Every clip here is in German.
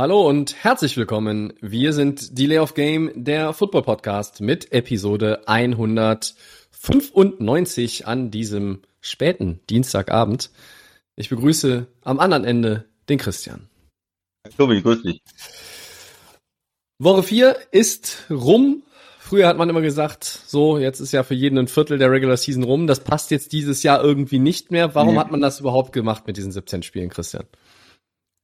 Hallo und herzlich willkommen. Wir sind Delay of Game, der Football Podcast mit Episode 195 an diesem späten Dienstagabend. Ich begrüße am anderen Ende den Christian. Tobi, grüß dich. Woche 4 ist rum. Früher hat man immer gesagt, so, jetzt ist ja für jeden ein Viertel der Regular Season rum. Das passt jetzt dieses Jahr irgendwie nicht mehr. Warum Nee. hat man das überhaupt gemacht mit diesen 17 Spielen, Christian?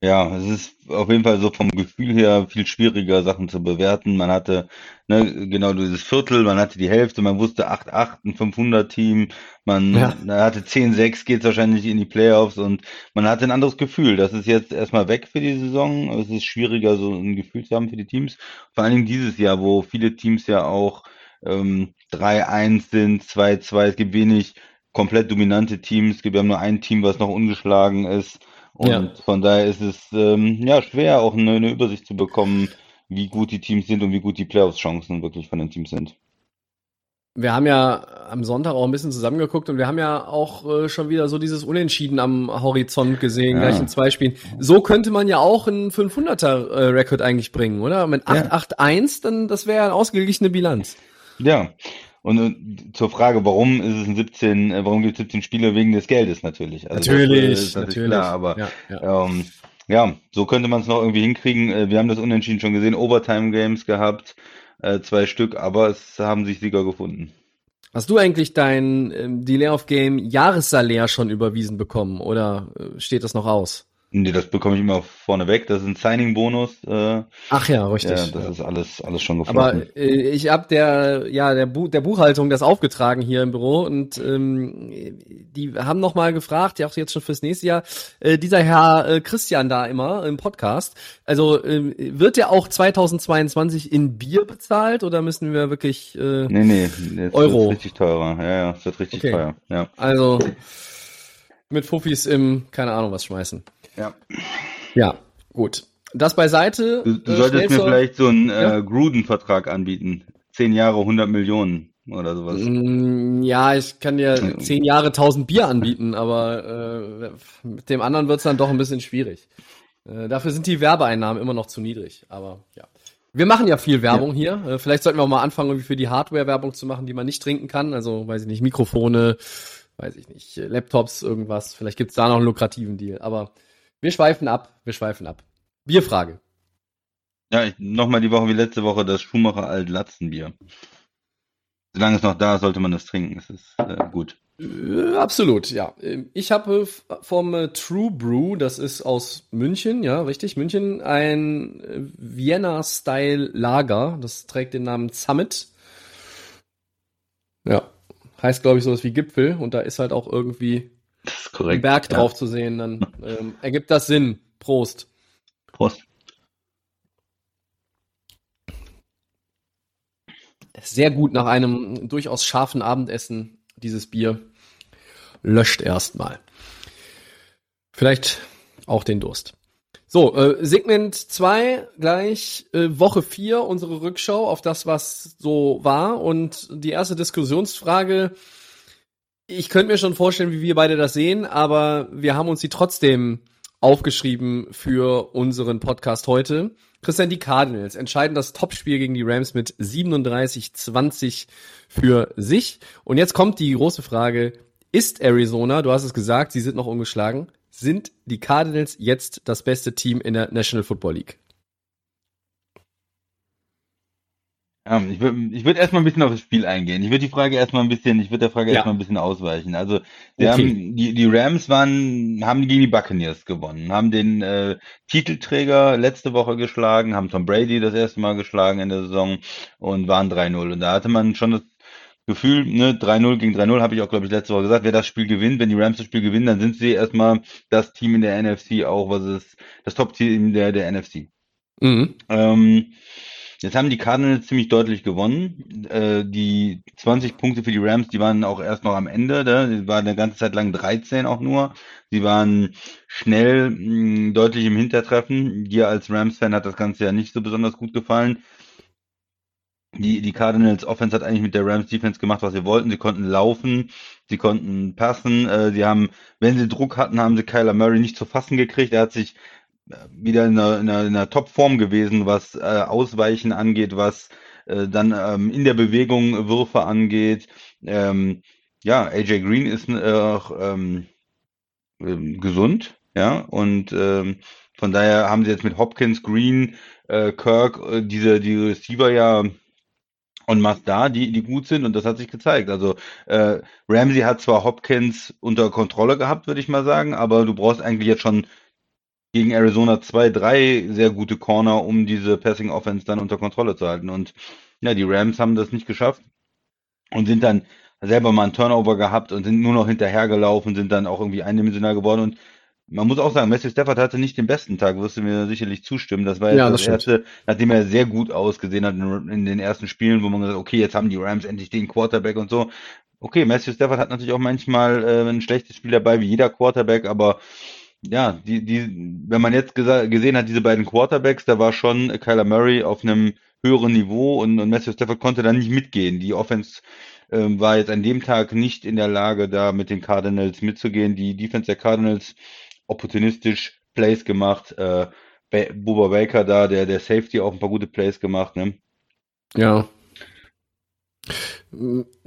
Ja, es ist auf jeden Fall so vom Gefühl her viel schwieriger, Sachen zu bewerten. Man hatte ne, genau dieses Viertel, man hatte die Hälfte, man wusste 8-8, ein 500-Team, man Ja. man hatte 10-6, geht's wahrscheinlich in die Playoffs und man hatte ein anderes Gefühl. Das ist jetzt erstmal weg für die Saison. Es ist schwieriger, so ein Gefühl zu haben für die Teams. Vor allen Dingen dieses Jahr, wo viele Teams ja auch ähm, 3-1 sind, 2-2. Es gibt wenig komplett dominante Teams. Es gibt ja nur ein Team, was noch ungeschlagen ist. Und Ja. von daher ist es ähm, ja schwer, auch eine, eine Übersicht zu bekommen, wie gut die Teams sind und wie gut die Playoffs-Chancen wirklich von den Teams sind. Wir haben ja am Sonntag auch ein bisschen zusammengeguckt und wir haben ja auch äh, schon wieder so dieses Unentschieden am Horizont gesehen, Ja. gleich in zwei Spielen. So könnte man ja auch einen 500er-Rekord eigentlich bringen, oder? Mit 8-8-1, dann das wäre ja eine ausgeglichene Bilanz. Ja. Und, äh, zur Frage, warum ist es ein 17, äh, warum gibt es 17 Spiele wegen des Geldes natürlich. Also das, äh, ist natürlich klar, aber ja, ja. Ähm, ja, so könnte man es noch irgendwie hinkriegen. Wir haben das Unentschieden schon gesehen, Overtime-Games gehabt, äh, zwei Stück, aber es haben sich Sieger gefunden. Hast du eigentlich dein ähm, Delay of Game Jahressalär schon überwiesen bekommen oder steht das noch aus? Nee, das bekomme ich immer vorneweg. Das ist ein Signing-Bonus. Äh, Ach ja, richtig. ja, das ist alles, alles schon Aber geflossen. äh, ich habe der ja der, Bu der Buchhaltung das aufgetragen hier im Büro und ähm, die haben noch mal gefragt, ja auch jetzt schon fürs nächste Jahr, äh, dieser Herr äh, Christian da immer im Podcast, also äh, wird der auch 2022 in Bier bezahlt oder müssen wir wirklich äh, Nee, nee, jetzt Euro. richtig teurer. Ja, ja, es wird richtig Okay. teuer. Ja. also mit Fuffis im keine Ahnung was schmeißen? Ja. Ja, gut. Das beiseite. Du, du äh, solltest mir vielleicht so einen Ja. äh, Gruden-Vertrag anbieten. Zehn Jahre, 100 Millionen oder sowas. Mm, Ja, ich kann dir Ja. zehn Jahre 1000 Bier anbieten, aber äh, mit dem anderen wird's dann doch ein bisschen schwierig. Äh, dafür sind die Werbeeinnahmen immer noch zu niedrig, aber ja. Wir machen ja viel Werbung hier. Äh, vielleicht sollten wir auch mal anfangen, irgendwie für die Hardware Werbung zu machen, die man nicht trinken kann. Also, weiß ich nicht, Mikrofone, weiß ich nicht, äh, Laptops, irgendwas. Vielleicht gibt's da noch einen lukrativen Deal. Aber wir schweifen ab, wir schweifen ab. Bierfrage. Ja, nochmal die Woche wie letzte Woche das Schumacher Alt-Latzenbier. Solange es noch da ist, sollte man das trinken. Es ist äh, gut. Äh, Absolut, ja. Ähm, Ich habe f- vom äh, True Brew, das ist aus München, ja, richtig, München, ein äh, Vienna-Style Lager. Das trägt den Namen Summit. Ja, heißt, glaube ich, sowas wie Gipfel. Und da ist halt auch irgendwie Das ist ein korrekt. Berg Ja. drauf zu sehen. Dann ähm, ergibt das Sinn. Prost. Prost. Sehr gut nach einem durchaus scharfen Abendessen, dieses Bier. Löscht erstmal. Vielleicht auch den Durst. So, äh, Segment 2 gleich, äh, Woche 4, unsere Rückschau auf das, was so war. Und die erste Diskussionsfrage, ich könnte mir schon vorstellen, wie wir beide das sehen, aber wir haben uns die trotzdem aufgeschrieben für unseren Podcast heute. Christian, die Cardinals entscheiden das Topspiel gegen die Rams mit 37-20 für sich. Und jetzt kommt die große Frage, ist Arizona, du hast es gesagt, sie sind noch ungeschlagen, sind die Cardinals jetzt das beste Team in der National Football League? Ja, ich würde ich würd erstmal ein bisschen auf das Spiel eingehen. Ich würde die Frage erstmal ein bisschen, ich würde der Frage Ja. erstmal ein bisschen ausweichen. Also, sie Okay. haben, die, die Rams waren, haben gegen die Buccaneers gewonnen, haben den äh, Titelträger letzte Woche geschlagen, haben Tom Brady das erste Mal geschlagen in der Saison und waren 3-0. Und da hatte man schon das Gefühl, ne, 3-0 gegen 3-0, habe ich auch, glaube ich, letzte Woche gesagt, wer das Spiel gewinnt, wenn die Rams das Spiel gewinnen, dann sind sie erstmal das Team in der NFC auch, was ist das Top-Team der, der NFC. Mhm. Ähm, Jetzt haben die Cardinals ziemlich deutlich gewonnen. Äh, die 20 Punkte für die Rams, die waren auch erst noch am Ende. Ne? Die waren eine ganze Zeit lang 13 auch nur. Sie waren schnell mh, deutlich im Hintertreffen. Dir als Rams-Fan hat das Ganze ja nicht so besonders gut gefallen. Die, die Cardinals Offense hat eigentlich mit der Rams Defense gemacht, was sie wollten. Sie konnten laufen, sie konnten passen. Äh, sie haben, wenn sie Druck hatten, haben sie Kyler Murray nicht zu fassen gekriegt. Er hat sich wieder in einer, in einer, in einer Top-Form gewesen, was äh, Ausweichen angeht, was äh, dann ähm, in der Bewegung Würfe angeht. Ähm, ja, AJ Green ist äh, auch ähm, äh, gesund, ja, und ähm, von daher haben sie jetzt mit Hopkins, Green, äh, Kirk äh, diese die Receiver ja und macht da, die, die gut sind und das hat sich gezeigt. Also äh, Ramsey hat zwar Hopkins unter Kontrolle gehabt, würde ich mal sagen, aber du brauchst eigentlich jetzt schon gegen Arizona zwei, drei sehr gute Corner, um diese Passing Offense dann unter Kontrolle zu halten. Und ja, die Rams haben das nicht geschafft und sind dann selber mal einen Turnover gehabt und sind nur noch hinterhergelaufen, sind dann auch irgendwie eindimensional geworden und man muss auch sagen, Matthew Stafford hatte nicht den besten Tag, wirst du mir sicherlich zustimmen. Das war jetzt Ja, das, das erste, nachdem er sehr gut ausgesehen hat in, in den ersten Spielen, wo man gesagt hat, okay, jetzt haben die Rams endlich den Quarterback und so. Okay, Matthew Stafford hat natürlich auch manchmal äh, ein schlechtes Spiel dabei, wie jeder Quarterback, aber ja, die, die, wenn man jetzt gesehen hat, diese beiden Quarterbacks, da war schon Kyler Murray auf einem höheren Niveau und, und Matthew Stafford konnte da nicht mitgehen. Die Offense ähm, war jetzt an dem Tag nicht in der Lage, da mit den Cardinals mitzugehen. Die Defense der Cardinals opportunistisch Plays gemacht. Äh, Ba- Bubba Baker da, der, der Safety auch ein paar gute Plays gemacht, ne? Ja.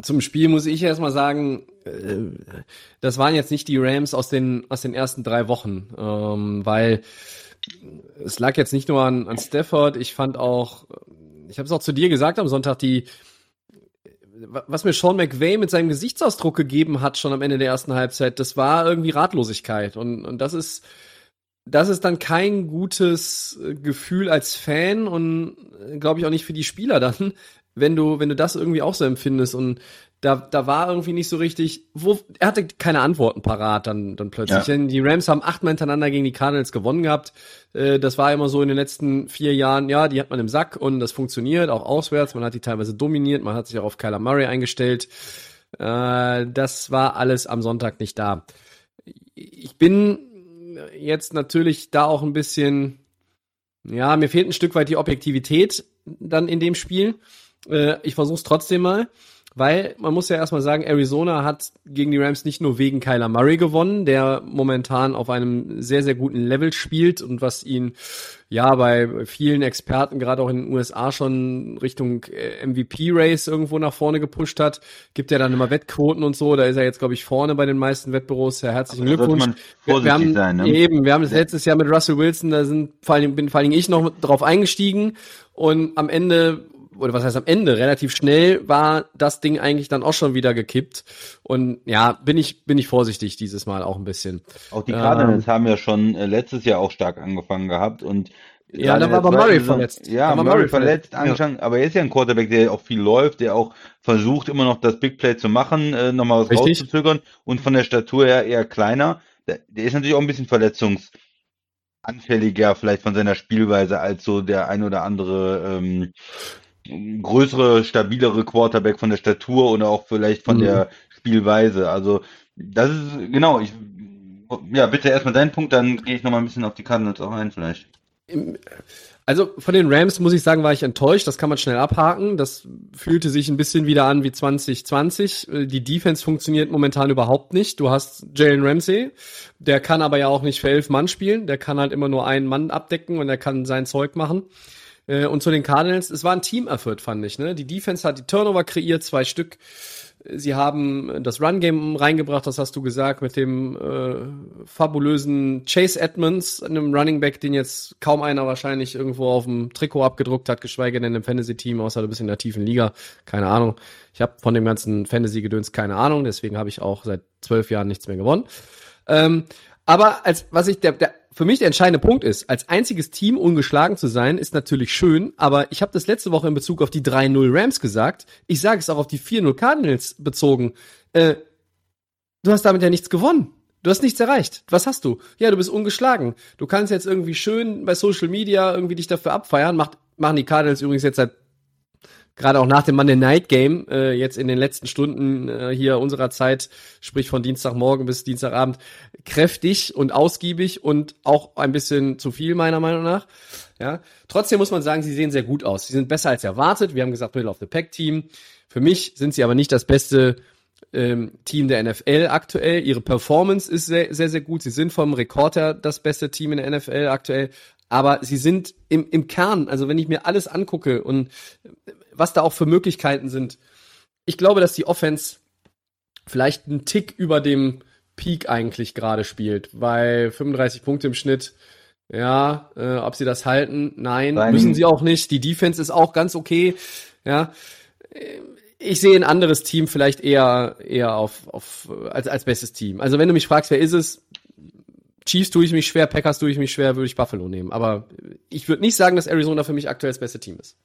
Zum Spiel muss ich erstmal sagen, äh, das waren jetzt nicht die Rams aus den, aus den ersten drei Wochen, ähm, weil es lag jetzt nicht nur an, an Stafford, ich fand auch, ich habe es auch zu dir gesagt am Sonntag, die, was mir Sean McVay mit seinem Gesichtsausdruck gegeben hat, schon am Ende der ersten Halbzeit, das war irgendwie Ratlosigkeit. Und, und das ist, das ist dann kein gutes äh, Gefühl als Fan und glaube ich auch nicht für die Spieler dann, wenn du, wenn du das irgendwie auch so empfindest und da, da war irgendwie nicht so richtig, wo, er hatte keine Antworten parat dann, dann plötzlich. Ja. Denn die Rams haben achtmal hintereinander gegen die Cardinals gewonnen gehabt. Äh, das war immer so in den letzten vier Jahren, ja, die hat man im Sack und das funktioniert, auch auswärts. Man hat die teilweise dominiert, man hat sich auch auf Kyler Murray eingestellt. Äh, das war alles am Sonntag nicht da. Ich bin jetzt natürlich da auch ein bisschen, ja, mir fehlt ein Stück weit die Objektivität dann in dem Spiel. Äh, ich versuche es trotzdem mal. Weil man muss ja erstmal sagen, Arizona hat gegen die Rams nicht nur wegen Kyler Murray gewonnen, der momentan auf einem sehr, sehr guten Level spielt und was ihn ja bei vielen Experten, gerade auch in den USA, schon Richtung äh, MVP-Race irgendwo nach vorne gepusht hat. Gibt ja dann immer Wettquoten und so, da ist er jetzt, glaube ich, vorne bei den meisten Wettbüros. Ja, herzlichen sollte Glückwunsch. Wir, wir haben, sein, ne? Eben, wir haben das letztes Jahr mit Russell Wilson, da sind vor allem, bin vor allem ich noch drauf eingestiegen und am Ende oder was heißt am Ende, relativ schnell war das Ding eigentlich dann auch schon wieder gekippt. Und ja, bin ich, bin ich vorsichtig dieses Mal auch ein bisschen. Auch die Ähm, Cardinals haben ja schon äh, letztes Jahr auch stark angefangen gehabt und Ja, da war aber Murray verletzt. Ja, Murray, Murray verletzt, verletzt, angeschlagen, aber er ist ja ein Quarterback, der auch viel läuft, der auch versucht immer noch das Big Play zu machen, äh, nochmal was Richtig. rauszuzögern und von der Statur her eher kleiner. Der, der ist natürlich auch ein bisschen verletzungsanfälliger vielleicht von seiner Spielweise als so der ein oder andere ähm, größere, stabilere Quarterback von der Statur oder auch vielleicht von Mhm. der Spielweise. Also das ist genau, ich ja, bitte erstmal deinen Punkt, dann gehe ich nochmal ein bisschen auf die Cardinals auch ein vielleicht. Also von den Rams muss ich sagen, war ich enttäuscht. Das kann man schnell abhaken. Das fühlte sich ein bisschen wieder an wie 2020. Äh, Die Defense funktioniert momentan überhaupt nicht. Du hast Jalen Ramsey, der kann aber ja auch nicht für elf Mann spielen. Der kann halt immer nur einen Mann abdecken und er kann sein Zeug machen. Äh, Und zu den Cardinals, es war ein Team-Effort, fand ich. Ne? Die Defense hat die Turnover kreiert, zwei Stück. Sie haben das Run-Game reingebracht, das hast du gesagt, mit dem äh, fabulösen Chase Edmonds, einem Running Back, den jetzt kaum einer wahrscheinlich irgendwo auf dem Trikot abgedruckt hat, geschweige denn im Fantasy-Team, außer du bist in der tiefen Liga. Keine Ahnung. Ich habe von dem ganzen Fantasy-Gedöns keine Ahnung, deswegen habe ich auch seit zwölf Jahren nichts mehr gewonnen. Ähm, aber als was ich der, der für mich der entscheidende Punkt ist, als einziges Team ungeschlagen zu sein, ist natürlich schön, aber ich habe das letzte Woche in Bezug auf die 3-0 Rams gesagt. Ich sage es auch auf die 4-0 Cardinals bezogen. Äh, du hast damit ja nichts gewonnen. Du hast nichts erreicht. Was hast du? Ja, du bist ungeschlagen. Du kannst jetzt irgendwie schön bei Social Media irgendwie dich dafür abfeiern. Macht, machen die Cardinals übrigens jetzt seit gerade auch nach dem Monday Night Game, äh, jetzt in den letzten Stunden äh, hier unserer Zeit, sprich von Dienstagmorgen bis Dienstagabend, kräftig und ausgiebig und auch ein bisschen zu viel meiner Meinung nach. Ja, trotzdem muss man sagen, sie sehen sehr gut aus. Sie sind besser als erwartet. Wir haben gesagt Middle of the Pack Team. Für mich sind sie aber nicht das beste ähm, Team der NFL aktuell. Ihre Performance ist sehr, sehr, sehr gut. Sie sind vom Rekord her das beste Team in der NFL aktuell. Aber sie sind im, im Kern, also wenn ich mir alles angucke und was da auch für Möglichkeiten sind, ich glaube, dass die Offense vielleicht einen Tick über dem Peak eigentlich gerade spielt, weil 35 Punkte im Schnitt, ja, äh, ob sie das halten, nein, Nein. müssen sie auch nicht. Die Defense ist auch ganz okay, ja. Äh, Ich sehe ein anderes Team vielleicht eher eher auf auf als als bestes Team. Also wenn du mich fragst, wer ist es? Chiefs tue ich mich schwer, Packers tue ich mich schwer, würde ich Buffalo nehmen. Aber ich würde nicht sagen, dass Arizona für mich aktuell das beste Team ist.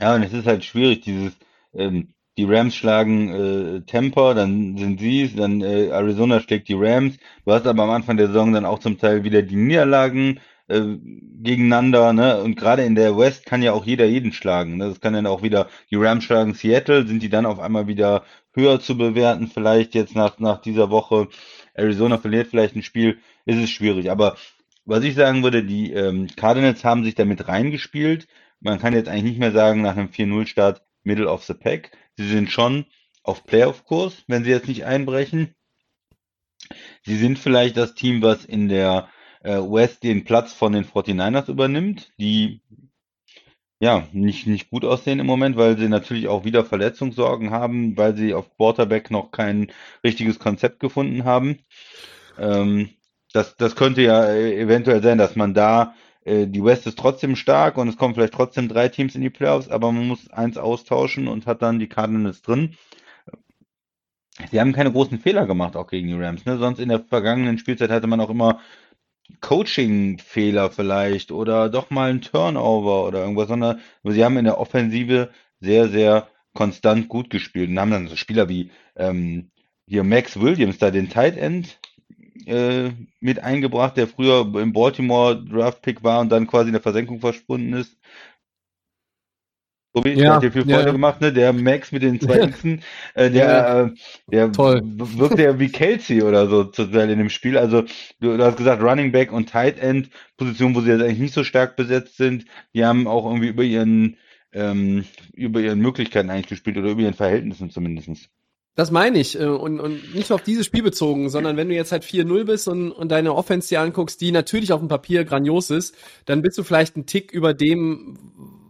Ja, und es ist halt schwierig, dieses, ähm, die Rams schlagen äh, Tampa, dann sind sie dann äh, Arizona schlägt die Rams. Du hast aber am Anfang der Saison dann auch zum Teil wieder die Niederlagen äh, gegeneinander, ne? Und gerade in der West kann ja auch jeder jeden schlagen. Ne? Das kann dann auch wieder, die Rams schlagen Seattle, sind die dann auf einmal wieder höher zu bewerten, vielleicht jetzt nach, nach dieser Woche. Arizona verliert vielleicht ein Spiel, ist es schwierig. Aber was ich sagen würde, die ähm, Cardinals haben sich damit reingespielt. Man kann jetzt eigentlich nicht mehr sagen, nach einem 4-0-Start Middle of the Pack. Sie sind schon auf Playoff-Kurs, wenn sie jetzt nicht einbrechen. Sie sind vielleicht das Team, was in der äh, West den Platz von den 49ers übernimmt, die ja nicht, nicht gut aussehen im Moment, weil sie natürlich auch wieder Verletzungssorgen haben, weil sie auf Quarterback noch kein richtiges Konzept gefunden haben. Ähm, das, das könnte ja äh, eventuell sein, dass man da die West ist trotzdem stark und es kommen vielleicht trotzdem drei Teams in die Playoffs, aber man muss eins austauschen und hat dann die Cardinals drin. Sie haben keine großen Fehler gemacht, auch gegen die Rams. Ne? Sonst in der vergangenen Spielzeit hatte man auch immer Coaching-Fehler vielleicht oder doch mal ein Turnover oder irgendwas, sondern sie haben in der Offensive sehr, sehr konstant gut gespielt und haben dann so Spieler wie ähm, hier Max Williams, da den Tight End, äh, mit eingebracht, der früher im Baltimore Draft Pick war und dann quasi in der Versenkung verschwunden ist. Tobi, der Ja, hat dir viel ja, Freude ja. gemacht, ne? Der Max mit den zwei Xen, äh, der, äh, der Toll. wirkte ja wie Kelsey oder so zu Teil in dem Spiel. Also du, du hast gesagt Running Back und Tight End, Position, wo sie jetzt eigentlich nicht so stark besetzt sind. Die haben auch irgendwie über ihren ähm, über ihren Möglichkeiten eigentlich gespielt oder über ihren Verhältnissen zumindestens. Das meine ich. äh, Und, und nicht nur auf dieses Spiel bezogen, sondern wenn du jetzt halt 4-0 bist und, und deine Offense dir anguckst, die natürlich auf dem Papier grandios ist, dann bist du vielleicht ein Tick über dem,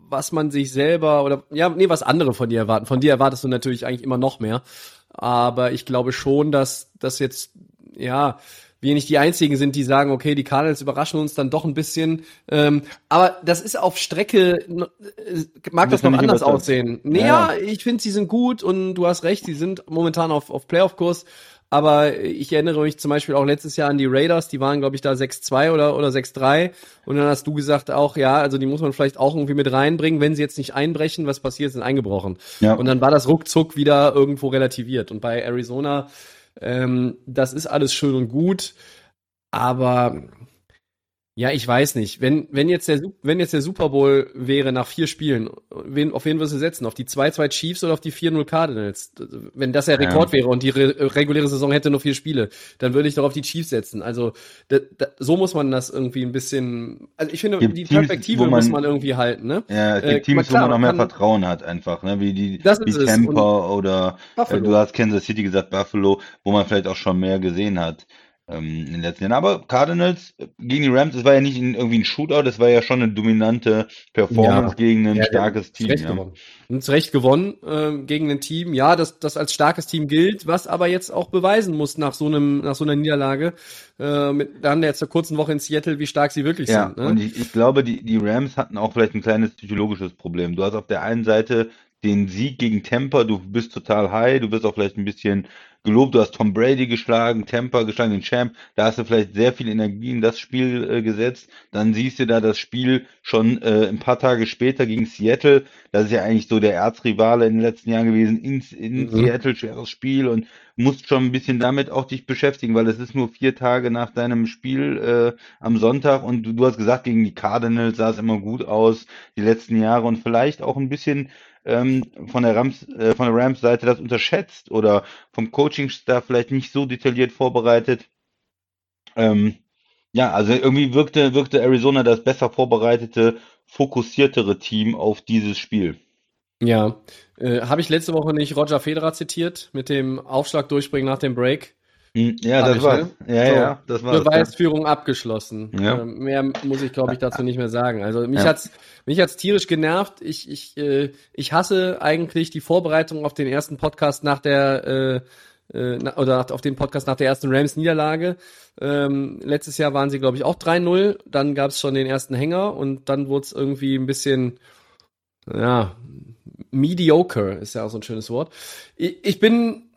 was man sich selber oder ja, nee, was andere von dir erwarten. Von dir erwartest du natürlich eigentlich immer noch mehr. Aber ich glaube schon, dass das jetzt, ja, wir nicht die einzigen sind, die sagen, okay, die Cardinals überraschen uns dann doch ein bisschen. Ähm, aber das ist auf Strecke, äh, mag das du noch anders aussehen. Nee, Ja. ja, ich finde, sie sind gut und du hast recht, sie sind momentan auf, auf Playoff-Kurs. Aber ich erinnere mich zum Beispiel auch letztes Jahr an die Raiders, die waren, glaube ich, da 6-2 oder, oder 6-3. Und dann hast du gesagt auch, ja, also die muss man vielleicht auch irgendwie mit reinbringen, wenn sie jetzt nicht einbrechen, was passiert, sind eingebrochen. Ja. Und dann war das ruckzuck wieder irgendwo relativiert. Und bei Arizona, ähm, das ist alles schön und gut, aber ja, ich weiß nicht. Wenn, wenn, jetzt der, wenn jetzt der Super Bowl wäre nach vier Spielen, wen, auf wen würdest du setzen? Auf die 2-2 Chiefs oder auf die 4-0 Cardinals? Wenn das der Ja. Rekord wäre und die re reguläre Saison hätte nur vier Spiele, dann würde ich doch auf die Chiefs setzen. Also da, da, so muss man das irgendwie ein bisschen. Also ich finde, Gibt die Teams, Perspektive man- muss man irgendwie halten, ne? Ja, es Äh, gibt Teams, klar, wo man man mehr kann- Vertrauen hat einfach, ne? Wie die, wie. Tampa oder äh, Buffalo. du hast Kansas City gesagt, Buffalo, wo man vielleicht auch schon mehr gesehen hat ähm, in den letzten Jahren. Aber Cardinals äh, gegen die Rams, es war ja nicht irgendwie ein Shootout, es war ja schon eine dominante Performance Ja. gegen ein Ja, starkes Team. Recht Ja. gewonnen. Und zu Recht gewonnen ähm, gegen ein Team, ja, das, das als starkes Team gilt, was aber jetzt auch beweisen muss nach so einem, nach so einer Niederlage, äh, mit dann jetzt der kurzen Woche in Seattle, wie stark sie wirklich Ja, sind. Ne? und ich, ich glaube, die, die Rams hatten auch vielleicht ein kleines psychologisches Problem. Du hast auf der einen Seite den Sieg gegen Tampa, du bist total high, du bist auch vielleicht ein bisschen gelobt, du hast Tom Brady geschlagen, Tampa geschlagen, den Champ, da hast du vielleicht sehr viel Energie in das Spiel äh, gesetzt, dann siehst du da das Spiel schon äh, ein paar Tage später gegen Seattle, das ist ja eigentlich so der Erzrivale in den letzten Jahren gewesen, in, in mhm. Seattle, schweres Spiel und musst schon ein bisschen damit auch dich beschäftigen, weil es ist nur vier Tage nach deinem Spiel äh, am Sonntag und du, du hast gesagt, gegen die Cardinals sah es immer gut aus, die letzten Jahre und vielleicht auch ein bisschen ähm, von der Rams, äh, von der Rams Seite das unterschätzt oder vom Coaching-Staff vielleicht nicht so detailliert vorbereitet. Ähm, ja, also irgendwie wirkte, wirkte Arizona das besser vorbereitete, fokussiertere Team auf dieses Spiel. Ja, äh, habe ich letzte Woche nicht Roger Federer zitiert mit dem Aufschlag durchbringen nach dem Break? Hm, ja, das war's. Ne? Ja, so, ja, das war's. Beweisführung ja. abgeschlossen. Ja. Äh, mehr muss ich, glaube ich, dazu nicht mehr sagen. Also mich ja. hat's mich hat's tierisch genervt. Ich ich äh, ich hasse eigentlich die Vorbereitung auf den ersten Podcast nach der äh, äh, oder auf den Podcast nach der ersten Rams Niederlage. Ähm, letztes Jahr waren sie, glaube ich, auch 3-0. Dann gab es schon den ersten Hänger und dann wurde es irgendwie ein bisschen ja mediocre ist ja auch so ein schönes Wort. Ich, ich bin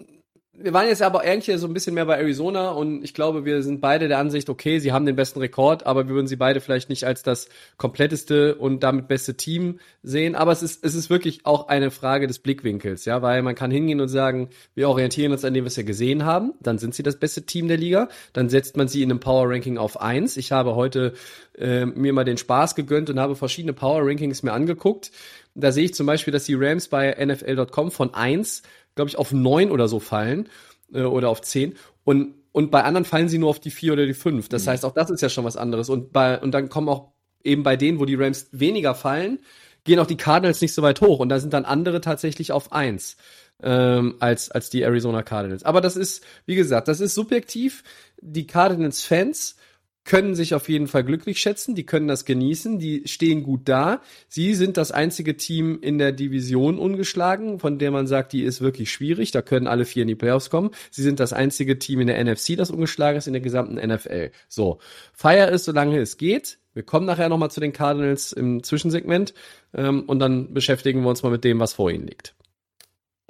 wir waren jetzt aber eigentlich so ein bisschen mehr bei Arizona und ich glaube, wir sind beide der Ansicht, okay, sie haben den besten Rekord, aber wir würden sie beide vielleicht nicht als das kompletteste und damit beste Team sehen. Aber es ist, es ist wirklich auch eine Frage des Blickwinkels, ja, weil man kann hingehen und sagen, wir orientieren uns an dem, was wir gesehen haben, dann sind sie das beste Team der Liga, dann setzt man sie in einem Power Ranking auf eins. Ich habe heute äh, mir mal den Spaß gegönnt und habe verschiedene Power Rankings mir angeguckt. Da sehe ich zum Beispiel, dass die Rams bei NFL.com von eins glaube ich, auf neun oder so fallen äh, oder auf zehn. Und, und bei anderen fallen sie nur auf die vier oder die fünf. Das mhm. heißt, auch das ist ja schon was anderes. Und, bei, und dann kommen auch eben bei denen, wo die Rams weniger fallen, gehen auch die Cardinals nicht so weit hoch. Und da sind dann andere tatsächlich auf eins ähm, als, als die Arizona Cardinals. Aber das ist, wie gesagt, das ist subjektiv. Die Cardinals-Fans können sich auf jeden Fall glücklich schätzen, die können das genießen, die stehen gut da. Sie sind das einzige Team in der Division ungeschlagen, von der man sagt, die ist wirklich schwierig, da können alle vier in die Playoffs kommen. Sie sind das einzige Team in der NFC, das ungeschlagen ist in der gesamten NFL. So, feier es, solange es geht. Wir kommen nachher nochmal zu den Cardinals im Zwischensegment ähm, und dann beschäftigen wir uns mal mit dem, was vor ihnen liegt.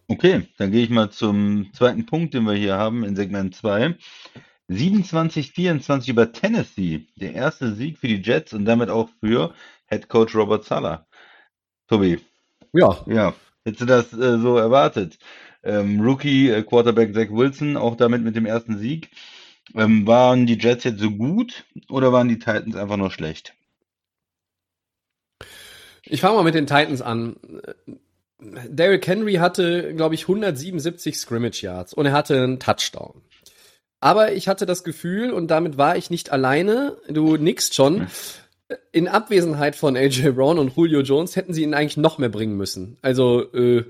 Okay, dann gehe ich mal zum zweiten Punkt, den wir hier haben in Segment 2. 27-24 über Tennessee. Der erste Sieg für die Jets und damit auch für Head Coach Robert Sala. Tobi. Ja. Ja. Hättest du das äh, so erwartet? Ähm, Rookie äh, Quarterback Zach Wilson, auch damit mit dem ersten Sieg. Ähm, waren die Jets jetzt so gut oder waren die Titans einfach nur schlecht? Ich fange mal mit den Titans an. Derrick Henry hatte, glaube ich, 177 Scrimmage Yards und er hatte einen Touchdown. Aber ich hatte das Gefühl, und damit war ich nicht alleine, du nickst schon, in Abwesenheit von AJ Brown und Julio Jones hätten sie ihn eigentlich noch mehr bringen müssen. Also äh,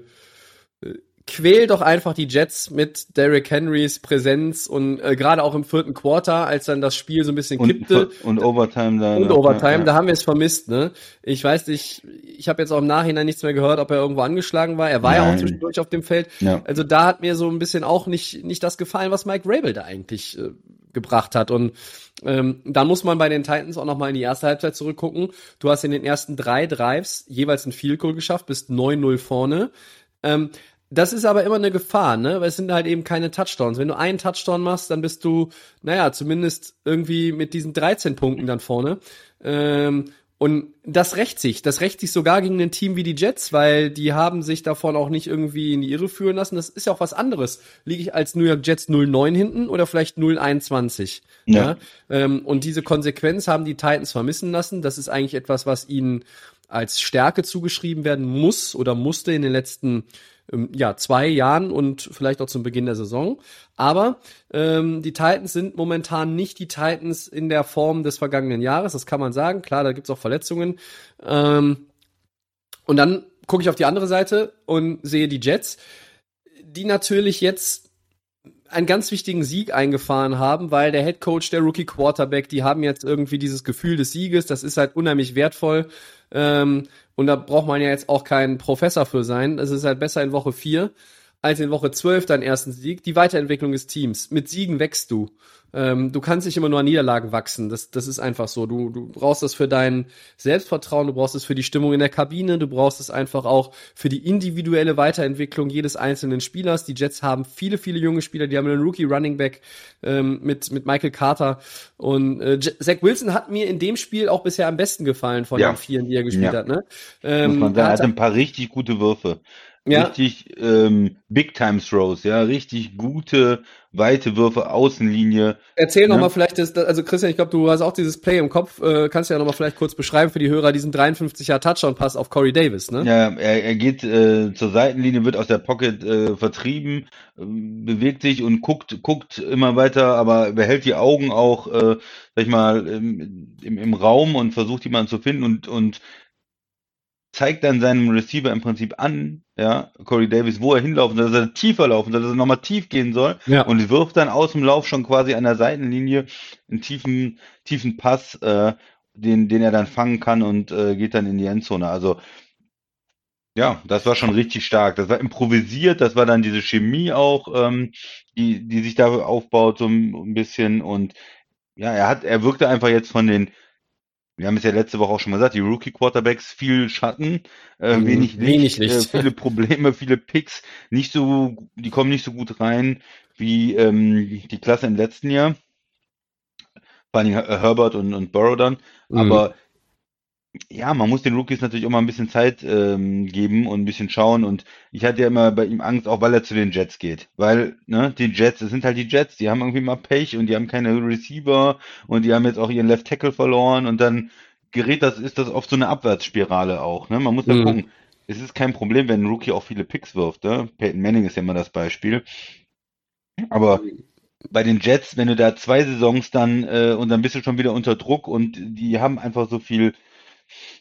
quäl doch einfach die Jets mit Derrick Henrys Präsenz und äh, gerade auch im vierten Quarter, als dann das Spiel so ein bisschen kippte. Und, und Overtime da. Und Overtime, ja. da haben wir es vermisst, ne? Ich weiß nicht, ich habe jetzt auch im Nachhinein nichts mehr gehört, ob er irgendwo angeschlagen war. Er war Nein. ja auch zwischendurch auf dem Feld. Ja. Also da hat mir so ein bisschen auch nicht, nicht das gefallen, was Mike Rabel da eigentlich äh, gebracht hat. Und ähm, dann muss man bei den Titans auch nochmal in die erste Halbzeit zurückgucken. Du hast in den ersten drei Drives jeweils ein Field Goal geschafft, bist 9-0 vorne. Ähm, das ist aber immer eine Gefahr, ne? Weil es sind halt eben keine Touchdowns. Wenn du einen Touchdown machst, dann bist du, naja, zumindest irgendwie mit diesen 13 Punkten dann vorne. Ähm, und das rächt sich. Das rächt sich sogar gegen ein Team wie die Jets, weil die haben sich davon auch nicht irgendwie in die Irre führen lassen. Das ist ja auch was anderes. Liege ich als New York Jets 0-9 hinten oder vielleicht 0-21? Ja. ja? Ähm, und diese Konsequenz haben die Titans vermissen lassen. Das ist eigentlich etwas, was ihnen als Stärke zugeschrieben werden muss oder musste in den letzten ja, zwei Jahren und vielleicht auch zum Beginn der Saison. Aber ähm, die Titans sind momentan nicht die Titans in der Form des vergangenen Jahres, das kann man sagen. Klar, da gibt's auch Verletzungen. Ähm, und dann gucke ich auf die andere Seite und sehe die Jets, die natürlich jetzt einen ganz wichtigen Sieg eingefahren haben, weil der Head Coach, der Rookie Quarterback, die haben jetzt irgendwie dieses Gefühl des Sieges, das ist halt unheimlich wertvoll. Ähm, und da braucht man ja jetzt auch kein Professor für sein. Es ist halt besser in Woche vier als in Woche 12 deinen ersten Sieg. Die Weiterentwicklung des Teams. Mit Siegen wächst du. Ähm, du kannst nicht immer nur an Niederlagen wachsen. Das, das ist einfach so. Du, du brauchst das für dein Selbstvertrauen, du brauchst es für die Stimmung in der Kabine, du brauchst es einfach auch für die individuelle Weiterentwicklung jedes einzelnen Spielers. Die Jets haben viele, viele junge Spieler, die haben einen Rookie Running Back ähm, mit, mit Michael Carter. Und äh, Zach Wilson hat mir in dem Spiel auch bisher am besten gefallen von Ja. den vielen, die er gespielt Ja. hat. Ne? Muss Ähm, man sagen, er hat- ein paar richtig gute Würfe. Ja. Richtig ähm, Big Time Throws, ja, richtig gute, weite Würfe, Außenlinie. Erzähl noch Ja. mal vielleicht, das, also Christian, ich glaube, du hast auch dieses Play im Kopf, äh, kannst du ja noch mal vielleicht kurz beschreiben für die Hörer, diesen 53er Touchdown-Pass auf Corey Davis, ne? Ja, er, er geht äh, zur Seitenlinie, wird aus der Pocket äh, vertrieben, ähm, bewegt sich und guckt, guckt immer weiter, aber behält die Augen auch, äh, sag ich mal, im, im, im Raum und versucht jemanden zu finden und, und zeigt dann seinem Receiver im Prinzip an, ja, Corey Davis, wo er hinlaufen soll, dass er tiefer laufen soll, dass er nochmal tief gehen soll Ja. und wirft dann aus dem Lauf schon quasi an der Seitenlinie einen tiefen, tiefen Pass, äh, den, den er dann fangen kann und äh, geht dann in die Endzone. Also ja, das war schon richtig stark. Das war improvisiert, das war dann diese Chemie auch, ähm, die, die sich da aufbaut so ein ein bisschen. Und ja, er hat, er wirkte einfach jetzt von den, wir haben es ja letzte Woche auch schon mal gesagt, die Rookie-Quarterbacks viel Schatten, äh, Mhm, wenig Licht, wenig Licht. Äh, viele Probleme, viele Picks, nicht so, die kommen nicht so gut rein wie ähm, die Klasse im letzten Jahr. Vor allem Her- Herbert und, und Burrow dann. Mhm. Aber ja, man muss den Rookies natürlich auch mal ein bisschen Zeit ähm, geben und ein bisschen schauen. Und ich hatte ja immer bei ihm Angst, auch weil er zu den Jets geht. Weil, ne, die Jets, das sind halt die Jets, die haben irgendwie mal Pech und die haben keine Receiver und die haben jetzt auch ihren Left Tackle verloren und dann gerät das, ist das oft so eine Abwärtsspirale auch, ne? Man muss da Mhm. gucken. Es ist kein Problem, wenn ein Rookie auch viele Picks wirft, ne? Peyton Manning ist ja immer das Beispiel. Aber bei den Jets, wenn du da zwei Saisons dann äh, und dann bist du schon wieder unter Druck und die haben einfach so viel,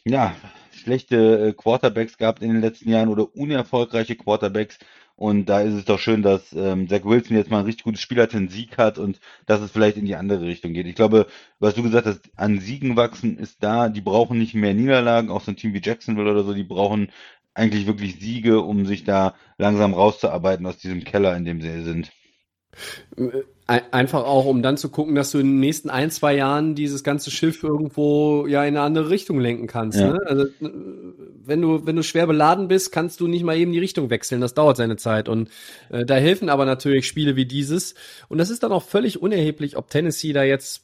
ja, schlechte äh, Quarterbacks gehabt in den letzten Jahren oder unerfolgreiche Quarterbacks. Und da ist es doch schön, dass ähm, Zach Wilson jetzt mal ein richtig gutes Spiel hat, einen Sieg hat und dass es vielleicht in die andere Richtung geht. Ich glaube, was du gesagt hast, an Siegen wachsen ist da. Die brauchen nicht mehr Niederlagen, auch so ein Team wie Jacksonville oder so, die brauchen eigentlich wirklich Siege, um sich da langsam rauszuarbeiten aus diesem Keller, in dem sie sind. Ein- Einfach auch, um dann zu gucken, dass du in den nächsten ein, zwei Jahren dieses ganze Schiff irgendwo ja in eine andere Richtung lenken kannst. Ja. Ne? Also wenn du, wenn du schwer beladen bist, kannst du nicht mal eben die Richtung wechseln. Das dauert seine Zeit. Und äh, da helfen aber natürlich Spiele wie dieses. Und das ist dann auch völlig unerheblich, ob Tennessee da jetzt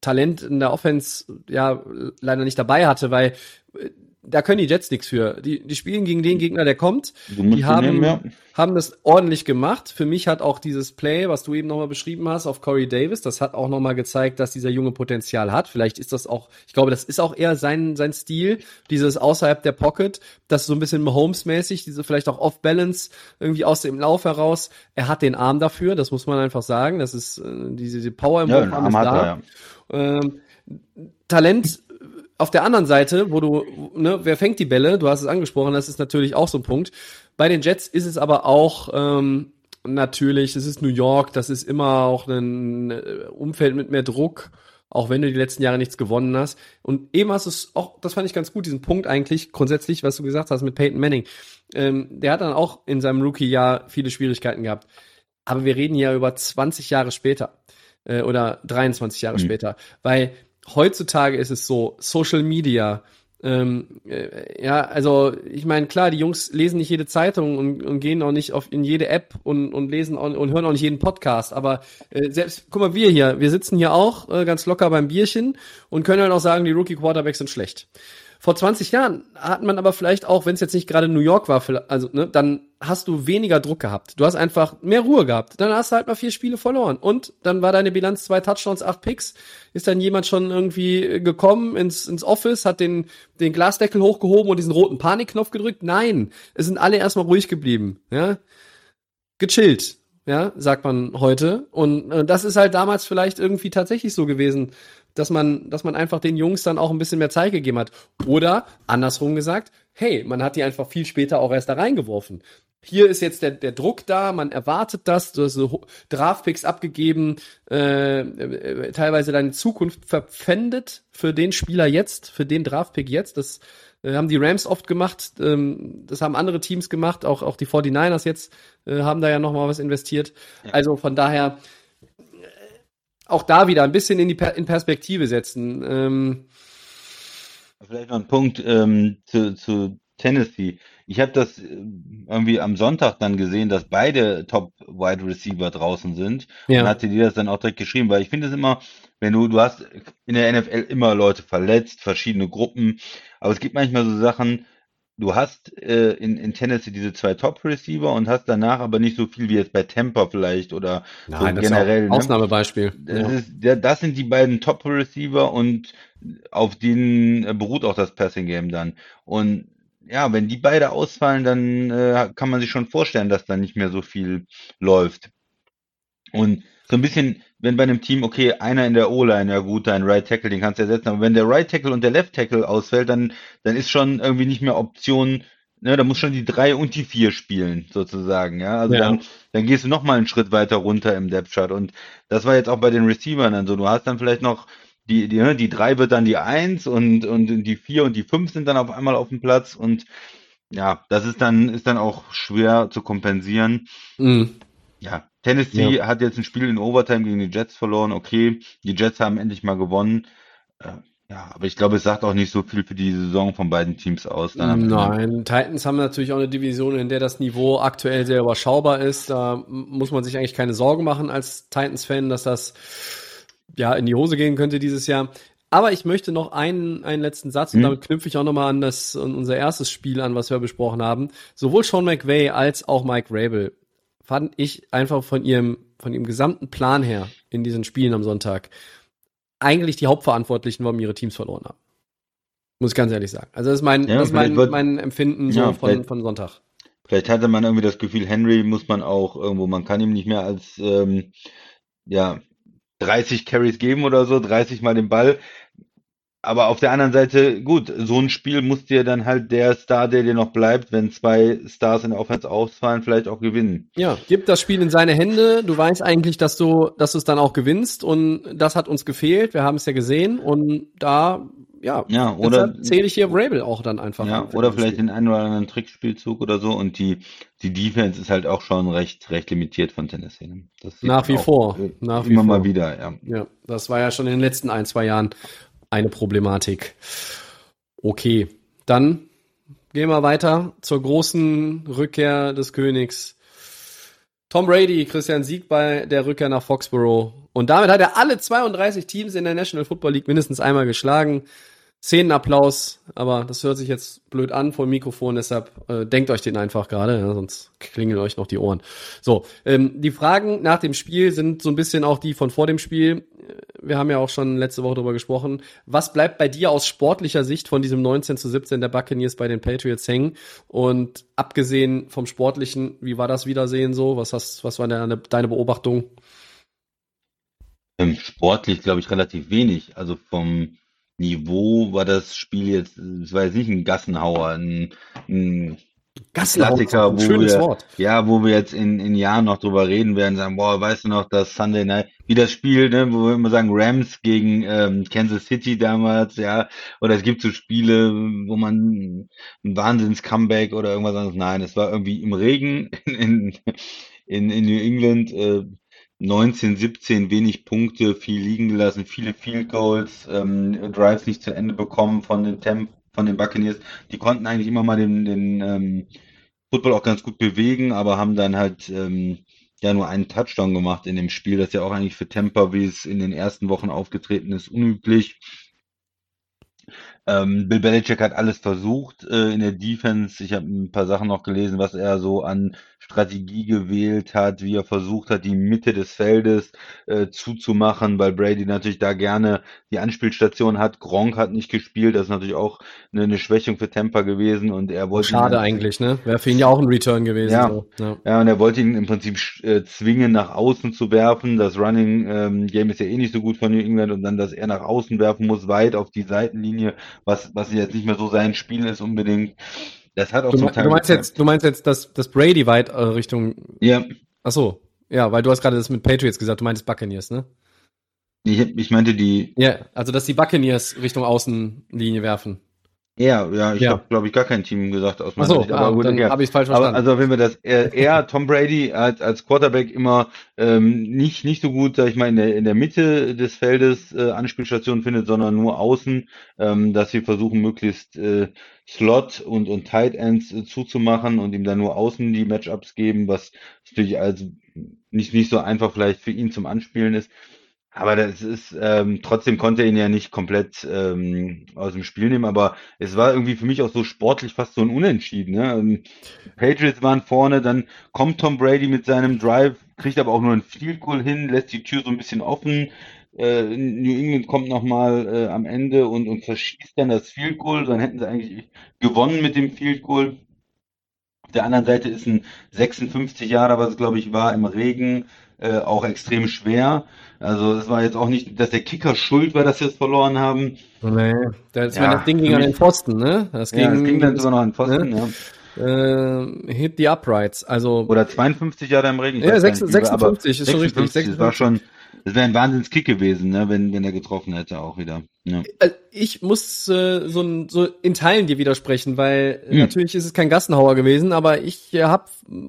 Talent in der Offense ja leider nicht dabei hatte, weil äh, da können die Jets nichts für. Die, die spielen gegen den Gegner, der kommt. Du musst Die haben, nehmen, ja. haben das ordentlich gemacht. Für mich hat auch dieses Play, was du eben nochmal beschrieben hast, auf Corey Davis, das hat auch nochmal gezeigt, dass dieser junge Potenzial hat. Vielleicht ist das auch, ich glaube, das ist auch eher sein, sein Stil, dieses außerhalb der Pocket, das so ein bisschen Mahomes-mäßig, diese vielleicht auch Off-Balance irgendwie aus dem Lauf heraus. Er hat den Arm dafür, das muss man einfach sagen. Das ist äh, diese, diese Power im Ja, ist Arm hat da. er, ja. Ähm, Talent auf der anderen Seite, wo du, ne, wer fängt die Bälle? Du hast es angesprochen, das ist natürlich auch so ein Punkt. Bei den Jets ist es aber auch ähm, natürlich, das ist New York, das ist immer auch ein äh, Umfeld mit mehr Druck, auch wenn du die letzten Jahre nichts gewonnen hast. Und eben hast du es auch, das fand ich ganz gut, diesen Punkt eigentlich, grundsätzlich, was du gesagt hast mit Peyton Manning. Ähm, der hat dann auch in seinem Rookie-Jahr viele Schwierigkeiten gehabt. Aber wir reden ja über 20 Jahre später äh, oder 23 Jahre Mhm. später, weil heutzutage ist es so, Social Media, ähm, äh, ja, also ich meine, klar, die Jungs lesen nicht jede Zeitung und, und gehen auch nicht auf in jede App und, und lesen auch, und hören auch nicht jeden Podcast, aber äh, selbst, guck mal, wir hier, wir sitzen hier auch äh, ganz locker beim Bierchen und können halt auch sagen, die Rookie Quarterbacks sind schlecht. Vor 20 Jahren hat man aber vielleicht auch, wenn es jetzt nicht gerade New York war, also ne, dann hast du weniger Druck gehabt. Du hast einfach mehr Ruhe gehabt. Dann hast du halt mal vier Spiele verloren und dann war deine Bilanz zwei Touchdowns, acht Picks. Ist dann jemand schon irgendwie gekommen ins, ins Office, hat den den Glasdeckel hochgehoben und diesen roten Panikknopf gedrückt? Nein, es sind alle erstmal ruhig geblieben. Ja, gechillt. Ja, sagt man heute. Und äh, das ist halt damals vielleicht irgendwie tatsächlich so gewesen, dass man, dass man einfach den Jungs dann auch ein bisschen mehr Zeit gegeben hat. Oder andersrum gesagt, hey, man hat die einfach viel später auch erst da reingeworfen. Hier ist jetzt der, der Druck da, man erwartet das, du hast so Draftpicks abgegeben, äh, äh, teilweise deine Zukunft verpfändet für den Spieler jetzt, für den Draftpick jetzt. Das Äh, haben die Rams oft gemacht. Ähm, das haben andere Teams gemacht. Auch, auch die 49ers jetzt äh, haben da ja noch mal was investiert. Ja. Also von daher äh, auch da wieder ein bisschen in die per in Perspektive setzen. Ähm, Vielleicht noch ein Punkt ähm, zu, zu Tennessee. Ich habe das äh, irgendwie am Sonntag dann gesehen, dass beide Top Wide Receiver draußen sind ja. und hatte dir das dann auch direkt geschrieben, weil ich finde es immer, wenn du, du hast in der NFL immer Leute verletzt, verschiedene Gruppen, aber es gibt manchmal so Sachen, du hast äh, in, in Tennessee diese zwei Top-Receiver und hast danach aber nicht so viel wie jetzt bei Tampa vielleicht oder Nein, so generell. Ne? Ausnahmebeispiel. Das, ja. ist, das sind die beiden Top-Receiver und auf denen beruht auch das Passing-Game dann. Und ja, wenn die beide ausfallen, dann äh, kann man sich schon vorstellen, dass da nicht mehr so viel läuft. Und so ein bisschen, wenn bei einem Team, okay, einer in der O-Line, ja gut, dein Right Tackle, den kannst du ersetzen, aber wenn der Right Tackle und der Left Tackle ausfällt, dann, dann ist schon irgendwie nicht mehr Option, ne, da muss schon die drei und die vier spielen, sozusagen, ja. Also ja. dann, dann gehst du noch mal einen Schritt weiter runter im Depth Chart und das war jetzt auch bei den Receivern dann so. Du hast dann vielleicht noch die, die, ne, die drei wird dann die eins und, und die vier und die fünf sind dann auf einmal auf dem Platz und ja, das ist dann, ist dann auch schwer zu kompensieren. Mhm. Ja, Tennessee ja. hat jetzt ein Spiel in Overtime gegen die Jets verloren. Okay, die Jets haben endlich mal gewonnen. Äh, ja, aber ich glaube, es sagt auch nicht so viel für die Saison von beiden Teams aus. Nein, Titans haben natürlich auch eine Division, in der das Niveau aktuell sehr überschaubar ist. Da muss man sich eigentlich keine Sorgen machen als Titans-Fan, dass das ja, in die Hose gehen könnte dieses Jahr. Aber ich möchte noch einen, einen letzten Satz und mhm. damit knüpfe ich auch nochmal an das, an unser erstes Spiel an, was wir besprochen haben. Sowohl Sean McVay als auch Mike Rabel fand ich einfach von ihrem, von ihrem gesamten Plan her in diesen Spielen am Sonntag eigentlich die Hauptverantwortlichen, warum ihre Teams verloren haben. Muss ich ganz ehrlich sagen. Also das ist mein, ja, das ist mein, wird, mein Empfinden so ja, von, von Sonntag. Vielleicht hatte man irgendwie das Gefühl, Henry muss man auch irgendwo, man kann ihm nicht mehr als ähm, ja, 30 Carries geben oder so, 30 mal den Ball. Aber auf der anderen Seite, gut, so ein Spiel muss dir dann halt der Star, der dir noch bleibt, wenn zwei Stars in der Offense ausfallen, vielleicht auch gewinnen. Ja, gib das Spiel in seine Hände. Du weißt eigentlich, dass du, dass du es dann auch gewinnst und das hat uns gefehlt. Wir haben es ja gesehen und da ja, ja oder zähle ich hier Rabel auch dann einfach. Ja, oder vielleicht den einen oder anderen Trickspielzug oder so und die die Defense ist halt auch schon recht recht limitiert von Tennessee. Ne? Nach wie vor, nach immer wie mal wieder, ja. Ja, das war ja schon in den letzten ein zwei Jahren eine Problematik. Okay, dann gehen wir weiter zur großen Rückkehr des Königs. Tom Brady, Christian Sieg bei der Rückkehr nach Foxborough. Und damit hat er alle 32 Teams in der National Football League mindestens einmal geschlagen. Szenenapplaus, aber das hört sich jetzt blöd an vor dem Mikrofon, deshalb äh, denkt euch den einfach gerade, ja, sonst klingeln euch noch die Ohren. So, ähm, die Fragen nach dem Spiel sind so ein bisschen auch die von vor dem Spiel. Wir haben ja auch schon letzte Woche darüber gesprochen. Was bleibt bei dir aus sportlicher Sicht von diesem 19 zu 17 der Buccaneers bei den Patriots hängen? Und abgesehen vom Sportlichen, wie war das Wiedersehen so? Was hast, was war deine, deine Beobachtung? Ähm, sportlich, glaube ich, relativ wenig. Also vom Niveau war das Spiel jetzt, es war jetzt nicht ein Gassenhauer, ein, ein Klassiker, wo wir, Wort. ja, wo wir jetzt in, in Jahren noch drüber reden werden, sagen, boah, weißt du noch, das Sunday Night, wie das Spiel, ne, wo wir immer sagen, Rams gegen ähm, Kansas City damals, ja, oder es gibt so Spiele, wo man ein Wahnsinns-Comeback oder irgendwas anderes, nein, es war irgendwie im Regen in, in, in New England, äh, 19, 17 wenig Punkte, viel liegen gelassen, viele Field Goals, ähm, Drives nicht zu Ende bekommen von den Temp von den Buccaneers. Die konnten eigentlich immer mal den, den ähm, Football auch ganz gut bewegen, aber haben dann halt ähm, ja nur einen Touchdown gemacht in dem Spiel. Das ja auch eigentlich für Tampa, wie es in den ersten Wochen aufgetreten ist, unüblich. Ähm, Bill Belichick hat alles versucht äh, in der Defense. Ich habe ein paar Sachen noch gelesen, was er so an Strategie gewählt hat, wie er versucht hat, die Mitte des Feldes äh, zuzumachen, weil Brady natürlich da gerne die Anspielstation hat. Gronk hat nicht gespielt, das ist natürlich auch eine, eine Schwächung für Tampa gewesen und er wollte schade eigentlich, ne? Wäre für ihn ja auch ein Return gewesen. Ja, so. ja. ja. und er wollte ihn im Prinzip äh, zwingen, nach außen zu werfen. Das Running ähm, Game ist ja eh nicht so gut von New England und dann, dass er nach außen werfen muss, weit auf die Seitenlinie, was was jetzt nicht mehr so sein Spiel ist unbedingt. Das hat auch du, du meinst jetzt, du meinst jetzt, dass, dass Brady weit äh, Richtung. Ja. Ach so. Ja, weil du hast gerade das mit Patriots gesagt, du meintest Buccaneers, ne? Ich, ich meinte die. Ja, also dass die Buccaneers Richtung Außenlinie werfen. Ja, ja, ich Ja. habe, glaube ich, gar kein Team gesagt aus meiner Achso, Sicht. ah, gut, dann ja. habe ich falsch Aber verstanden. also wenn wir das eher, eher Tom Brady als, als Quarterback immer ähm, nicht nicht so gut, sag ich mal, in der in der Mitte des Feldes äh, Anspielstationen findet, sondern nur außen, ähm, dass sie versuchen möglichst äh, Slot und und Tight Ends äh, zuzumachen und ihm dann nur außen die Matchups geben, was natürlich als nicht nicht so einfach vielleicht für ihn zum Anspielen ist. Aber das ist ähm, trotzdem konnte er ihn ja nicht komplett ähm, aus dem Spiel nehmen, aber es war irgendwie für mich auch so sportlich fast so ein Unentschieden. Ne? Ähm, Patriots waren vorne, dann kommt Tom Brady mit seinem Drive, kriegt aber auch nur ein Field Goal hin, lässt die Tür so ein bisschen offen. Äh, New England kommt nochmal äh, am Ende und, und verschießt dann das Field Goal. Dann hätten sie eigentlich gewonnen mit dem Field Goal. Auf der anderen Seite ist ein 56 Jahre, was glaube ich war, im Regen äh, auch extrem schwer. Also es war jetzt auch nicht, dass der Kicker schuld war, dass sie es verloren haben. Nee, das, Ja, das Ding ging an den Pfosten, ne? Das ging, Ja, es ging dann sogar noch an den Pfosten, ne? ja. äh, hit the uprights. Also Oder 52 Jahre im Regen. Ja, weiß gar nicht, 56 wie war, aber ist schon richtig, 56, Das war schon, das wäre ein Wahnsinnskick gewesen, ne, wenn, wenn er getroffen hätte auch wieder. Ja. äh, ich muss äh, so, so in Teilen dir widersprechen, weil äh, Hm. natürlich ist es kein Gassenhauer gewesen, aber ich äh, habe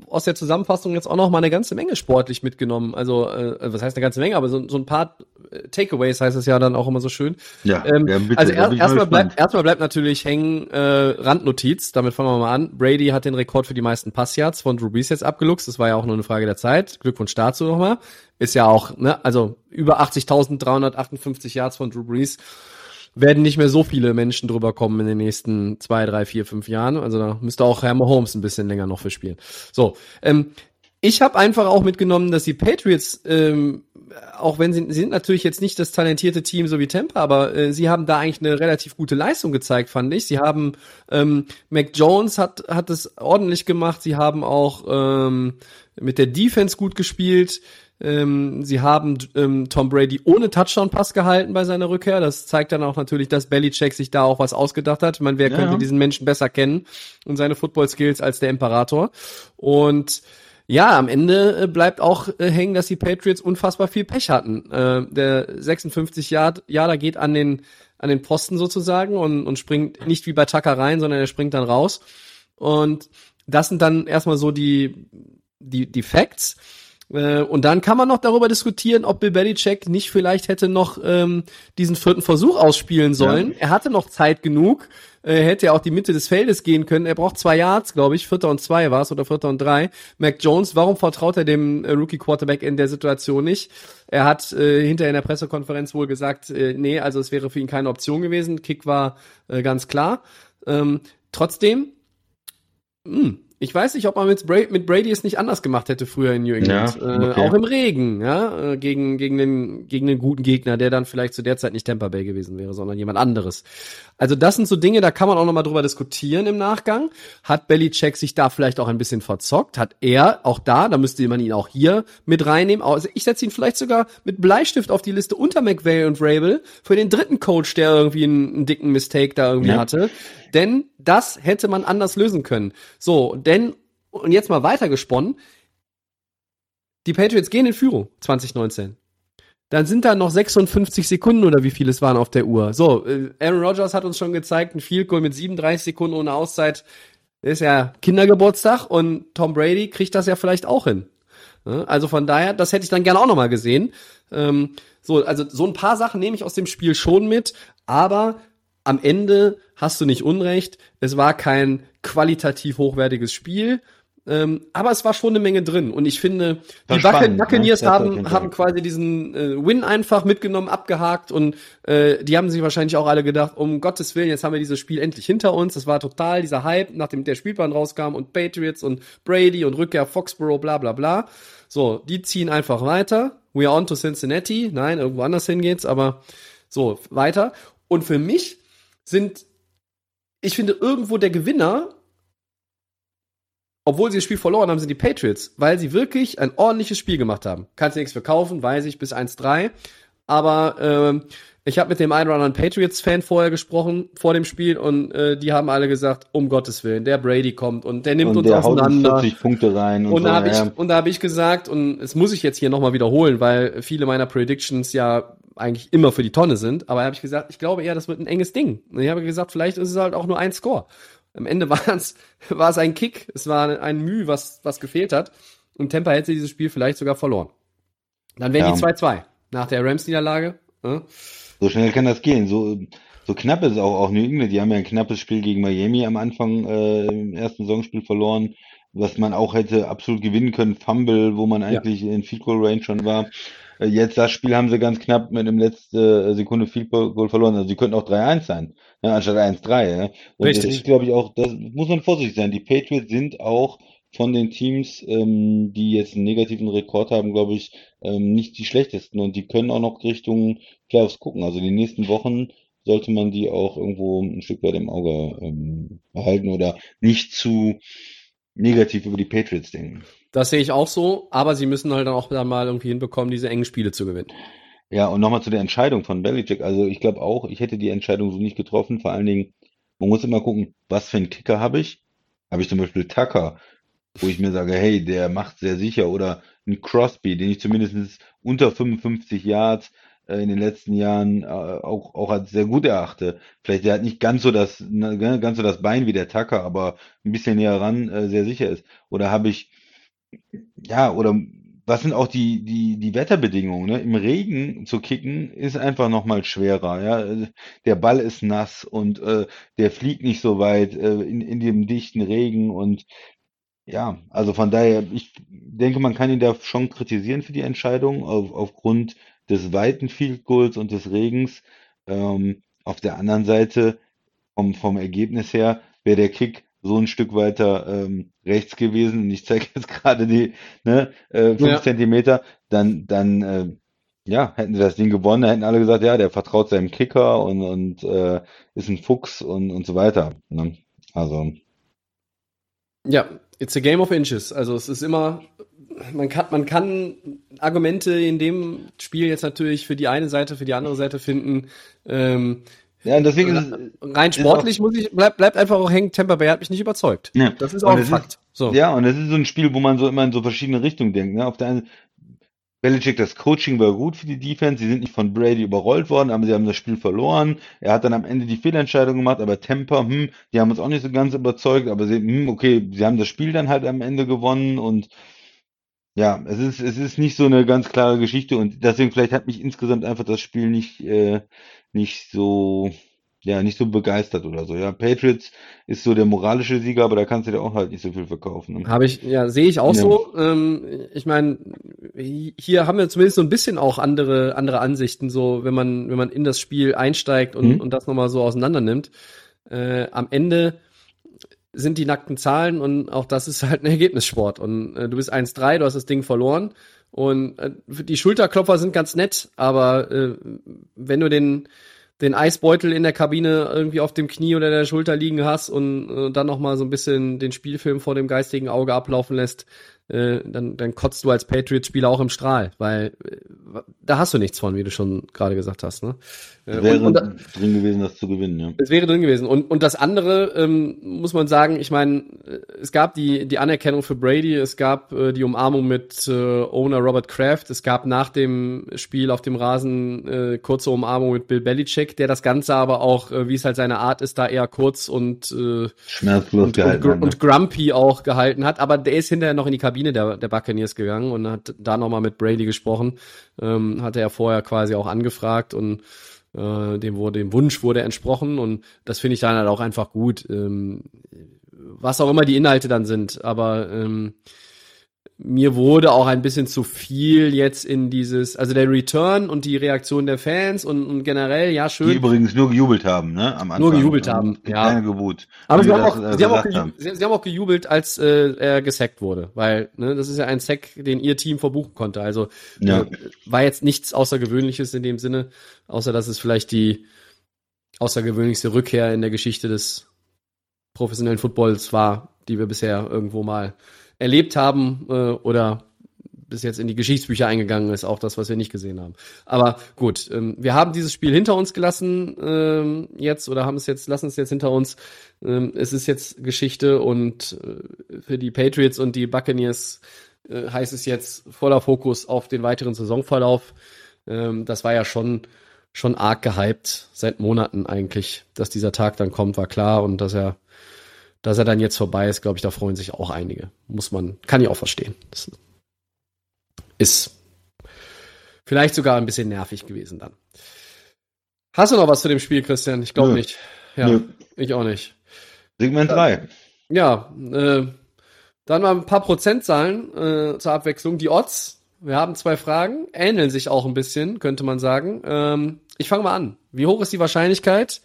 aus der Zusammenfassung jetzt auch noch mal eine ganze Menge sportlich mitgenommen. Also äh, was heißt eine ganze Menge, aber so, so ein paar äh, Takeaways heißt es ja dann auch immer so schön. Ja, Ähm, ja, bitte, also erst, erstmal bleibt, erstmal bleibt natürlich hängen äh, Randnotiz, damit fangen wir mal an. Brady hat den Rekord für die meisten Passyards von Drew Brees jetzt abgeluchst. Das war ja auch nur eine Frage der Zeit. Glückwunsch dazu nochmal. Ist ja auch, ne, also über 80.358 Yards von Drew Brees werden nicht mehr so viele Menschen drüber kommen in den nächsten zwei, drei, vier, fünf Jahren. Also da müsste auch Herr Mahomes ein bisschen länger noch für spielen. So, ähm, ich habe einfach auch mitgenommen, dass die Patriots, ähm, auch wenn sie, sie sind natürlich jetzt nicht das talentierte Team so wie Tampa, aber äh, sie haben da eigentlich eine relativ gute Leistung gezeigt, fand ich. Sie haben ähm, Mac Jones hat hat es ordentlich gemacht. Sie haben auch ähm, mit der Defense gut gespielt. Ähm, sie haben ähm, Tom Brady ohne Touchdown-Pass gehalten bei seiner Rückkehr. Das zeigt dann auch natürlich, dass Belichick sich da auch was ausgedacht hat. Ich meine, wer Ja. könnte diesen Menschen besser kennen und seine Football-Skills als der Imperator? Und ja, am Ende äh, bleibt auch äh, hängen, dass die Patriots unfassbar viel Pech hatten. Äh, der 56 Yard, Yarder geht an den an den Posten sozusagen und, und springt nicht wie bei Tucker rein, sondern er springt dann raus. Und das sind dann erstmal so die die die Facts. Äh, Und dann kann man noch darüber diskutieren, ob Bill Belichick nicht vielleicht hätte noch ähm, diesen vierten Versuch ausspielen sollen. Er hatte noch Zeit genug. Er hätte ja auch die Mitte des Feldes gehen können. Er braucht zwei Yards, glaube ich. Vierter und zwei war es oder vierter und drei. Mac Jones, warum vertraut er dem äh, Rookie Quarterback in der Situation nicht? Er hat äh, hinterher in der Pressekonferenz wohl gesagt, äh, nee, also es wäre für ihn keine Option gewesen. Kick war äh, ganz klar. Ähm, trotzdem, hm, ich weiß nicht, ob man mit Brady, mit Brady es nicht anders gemacht hätte früher in New England. Ja, äh, okay. auch im Regen, ja, äh, gegen, gegen, den, gegen den guten Gegner, der dann vielleicht zu der Zeit nicht Tampa Bay gewesen wäre, sondern jemand anderes. Also das sind so Dinge, da kann man auch nochmal drüber diskutieren im Nachgang. Hat Belichick sich da vielleicht auch ein bisschen verzockt? Hat er auch da, da müsste man ihn auch hier mit reinnehmen. Also ich setze ihn vielleicht sogar mit Bleistift auf die Liste unter McVay und Rabel für den dritten Coach, der irgendwie einen, einen dicken Mistake da irgendwie Ja. hatte. Denn das hätte man anders lösen können. So, denn, und jetzt mal weitergesponnen, die Patriots gehen in Führung 2019. Dann sind da noch 56 Sekunden oder wie viel es waren auf der Uhr. So, äh, Aaron Rodgers hat uns schon gezeigt, ein Field Goal mit 37 Sekunden ohne Auszeit ist ja Kindergeburtstag und Tom Brady kriegt das ja vielleicht auch hin. Also von daher, das hätte ich dann gerne auch nochmal gesehen. Ähm, so, also so ein paar Sachen nehme ich aus dem Spiel schon mit, aber am Ende hast du nicht Unrecht. Es war kein qualitativ hochwertiges Spiel. Ähm, aber es war schon eine Menge drin. Und ich finde, War die spannend, ne? Buccaneers auf haben, haben quasi diesen äh, Win einfach mitgenommen, abgehakt und äh, die haben sich wahrscheinlich auch alle gedacht, um Gottes Willen, jetzt haben wir dieses Spiel endlich hinter uns. Das war total dieser Hype, nachdem der Spielplan rauskam und Patriots und Brady und Rückkehr Foxborough, bla bla bla. So, die ziehen einfach weiter. We are on to Cincinnati. Nein, irgendwo anders hin geht's, aber so, weiter. Und für mich sind, ich finde, irgendwo der Gewinner obwohl sie das Spiel verloren haben, sind die Patriots, weil sie wirklich ein ordentliches Spiel gemacht haben. Kannst du nichts verkaufen, weiß ich, bis 1-3. Aber ähm, ich habe mit dem einen oder anderen Patriots-Fan vorher gesprochen, vor dem Spiel, und äh, die haben alle gesagt, um Gottes Willen, der Brady kommt und der nimmt Und uns der haut auseinander. 40 Punkte rein und, Und da so, habe ich, ja. und da habe ich gesagt, und das muss ich jetzt hier nochmal wiederholen, weil viele meiner Predictions ja eigentlich immer für die Tonne sind. Aber habe ich gesagt, ich glaube eher, das wird ein enges Ding. Und ich habe gesagt, vielleicht ist es halt auch nur ein Score. Am Ende war es, war es ein Kick, es war ein Mühe, was, was gefehlt hat. Und Tampa hätte dieses Spiel vielleicht sogar verloren. Dann wären Ja. die 2-2 nach der Rams-Niederlage. Äh? So schnell kann das gehen. So, so knapp ist auch, auch New England. Die haben ja ein knappes Spiel gegen Miami am Anfang äh, im ersten Saisonspiel verloren, was man auch hätte absolut gewinnen können. Fumble, wo man eigentlich in Field Goal Range schon war. Äh, jetzt das Spiel haben sie ganz knapp mit dem letzten Sekunde Field Goal verloren. Also sie könnten auch 3-1 sein, ne, anstatt 1-3. Ja. Und Richtig. das ist, glaube ich, auch, das muss man vorsichtig sein. Die Patriots sind auch von den Teams, ähm, die jetzt einen negativen Rekord haben, glaube ich, ähm, nicht die schlechtesten und die können auch noch Richtung Playoffs gucken. Also die nächsten Wochen sollte man die auch irgendwo ein Stück weit im Auge ähm, behalten oder nicht zu negativ über die Patriots denken. Das sehe ich auch so, aber sie müssen halt dann auch dann mal irgendwie hinbekommen, diese engen Spiele zu gewinnen. Ja, und nochmal zu der Entscheidung von Belichick. Also ich glaube auch, ich hätte die Entscheidung so nicht getroffen. Vor allen Dingen, man muss immer gucken, was für einen Kicker habe ich? Habe ich zum Beispiel Tucker, wo ich mir sage, hey, der macht sehr sicher. Oder einen Crosby, den ich zumindest unter 55 Yards äh, in den letzten Jahren äh, auch, auch als sehr gut erachte. Vielleicht der hat nicht ganz so das, ne, ganz so das Bein wie der Tucker, aber ein bisschen näher ran äh, sehr sicher ist. Oder habe ich, ja, oder was sind auch die, die, die Wetterbedingungen, ne? Im Regen zu kicken ist einfach nochmal schwerer, ja. Der Ball ist nass und äh, der fliegt nicht so weit äh, in, in dem dichten Regen und ja, also von daher, ich denke, man kann ihn da schon kritisieren für die Entscheidung auf, aufgrund des weiten Field Goals und des Regens. Ähm, auf der anderen Seite, vom, vom Ergebnis her, wäre der Kick so ein Stück weiter ähm, rechts gewesen, und ich zeige jetzt gerade die ne, äh, fünf Ja. Zentimeter, dann, dann äh, ja, hätten sie das Ding gewonnen, hätten alle gesagt, ja, der vertraut seinem Kicker und, und äh, ist ein Fuchs und, und so weiter. Ne? Also, Ja, it's a game of inches. Also es ist immer, man kann, man kann Argumente in dem Spiel jetzt natürlich für die eine Seite, für die andere Seite finden. Ähm, ja, und deswegen ist rein sportlich muss ich, bleibt bleibt einfach auch hängen, Tampa Bay hat mich nicht überzeugt. Ja. Das ist auch ein ist- Fakt. so. Ja, und es ist so ein Spiel, wo man so immer in so verschiedene Richtungen denkt. Ne? Auf der einen Belichick, das Coaching war gut für die Defense. Sie sind nicht von Brady überrollt worden, aber sie haben das Spiel verloren. Er hat dann am Ende die Fehlentscheidung gemacht, aber Tampa, hm, die haben uns auch nicht so ganz überzeugt, aber sie, hm, okay, sie haben das Spiel dann halt am Ende gewonnen und ja, es ist, es ist nicht so eine ganz klare Geschichte und deswegen vielleicht hat mich insgesamt einfach das Spiel nicht, äh, nicht so, ja, nicht so begeistert oder so. Ja, Patriots ist so der moralische Sieger, aber da kannst du dir auch halt nicht so viel verkaufen. Ne? Habe ich, ja, sehe ich auch Ja. so. Ähm, ich meine, hier haben wir zumindest so ein bisschen auch andere, andere Ansichten, so wenn man, wenn man in das Spiel einsteigt und, Mhm. und das nochmal so auseinander nimmt. Äh, am Ende sind die nackten Zahlen und auch das ist halt ein Ergebnissport. Und äh, du bist 1-3, du hast das Ding verloren. Und äh, die Schulterklopfer sind ganz nett, aber äh, wenn du den, den Eisbeutel in der Kabine irgendwie auf dem Knie oder der Schulter liegen hast und äh, dann noch mal so ein bisschen den Spielfilm vor dem geistigen Auge ablaufen lässt, äh, dann, dann kotzt du als Patriots-Spieler auch im Strahl, weil äh, da hast du nichts von, wie du schon gerade gesagt hast. Ne? Äh, Wäre und, und, drin gewesen, das zu gewinnen, ja. es wäre drin gewesen. Und, und das andere, ähm, muss man sagen, ich meine, es gab die, die Anerkennung für Brady, es gab äh, die Umarmung mit äh, Owner Robert Kraft, es gab nach dem Spiel auf dem Rasen äh, kurze Umarmung mit Bill Belichick, der das Ganze aber auch, äh, wie es halt seine Art ist, da eher kurz und, äh, Schmerzlos und, gehalten. und, hat, ne? und grumpy auch gehalten hat. Aber der ist hinterher noch in die Kabine der, der Buccaneers gegangen und hat da nochmal mit Brady gesprochen. Ähm, hatte er vorher quasi auch angefragt und äh, dem wurde dem Wunsch wurde entsprochen und das finde ich dann halt auch einfach gut. Ähm, was auch immer die Inhalte dann sind, aber ähm, mir wurde auch ein bisschen zu viel jetzt in dieses, also der Return und die Reaktion der Fans und, und generell, ja, Die schön. übrigens nur gejubelt haben, ne? Am Anfang. Nur gejubelt haben, ja. Keine Gebot. Aber Wie sie haben, auch, äh, sie, haben auch sie, sie haben auch gejubelt, als äh, er gesackt wurde, weil ne, das ist ja ein Sack, den ihr Team verbuchen konnte. Also Ja. äh, war jetzt nichts Außergewöhnliches in dem Sinne, außer dass es vielleicht die außergewöhnlichste Rückkehr in der Geschichte des professionellen Footballs war, die wir bisher irgendwo mal erlebt haben äh, oder bis jetzt in die Geschichtsbücher eingegangen ist, auch das, was wir nicht gesehen haben. Aber gut, ähm, wir haben dieses Spiel hinter uns gelassen ähm, jetzt oder haben es jetzt, lassen es jetzt hinter uns. Ähm, es ist jetzt Geschichte und äh, für die Patriots und die Buccaneers äh, heißt es jetzt voller Fokus auf den weiteren Saisonverlauf. Ähm, das war ja schon, schon arg gehypt, seit Monaten eigentlich, dass dieser Tag dann kommt, war klar und dass er, dass er dann jetzt vorbei ist, glaube ich, da freuen sich auch einige. Muss man, kann ich auch verstehen. Das ist vielleicht sogar ein bisschen nervig gewesen dann. Hast du noch was zu dem Spiel, Christian? Ich glaube nicht. Ja, Nö. ich auch nicht. Segment 3. Ja, äh, dann mal ein paar Prozentzahlen äh, zur Abwechslung. Die Odds, wir haben zwei Fragen, ähneln sich auch ein bisschen, könnte man sagen. Ähm, ich fange mal an. Wie hoch ist die Wahrscheinlichkeit,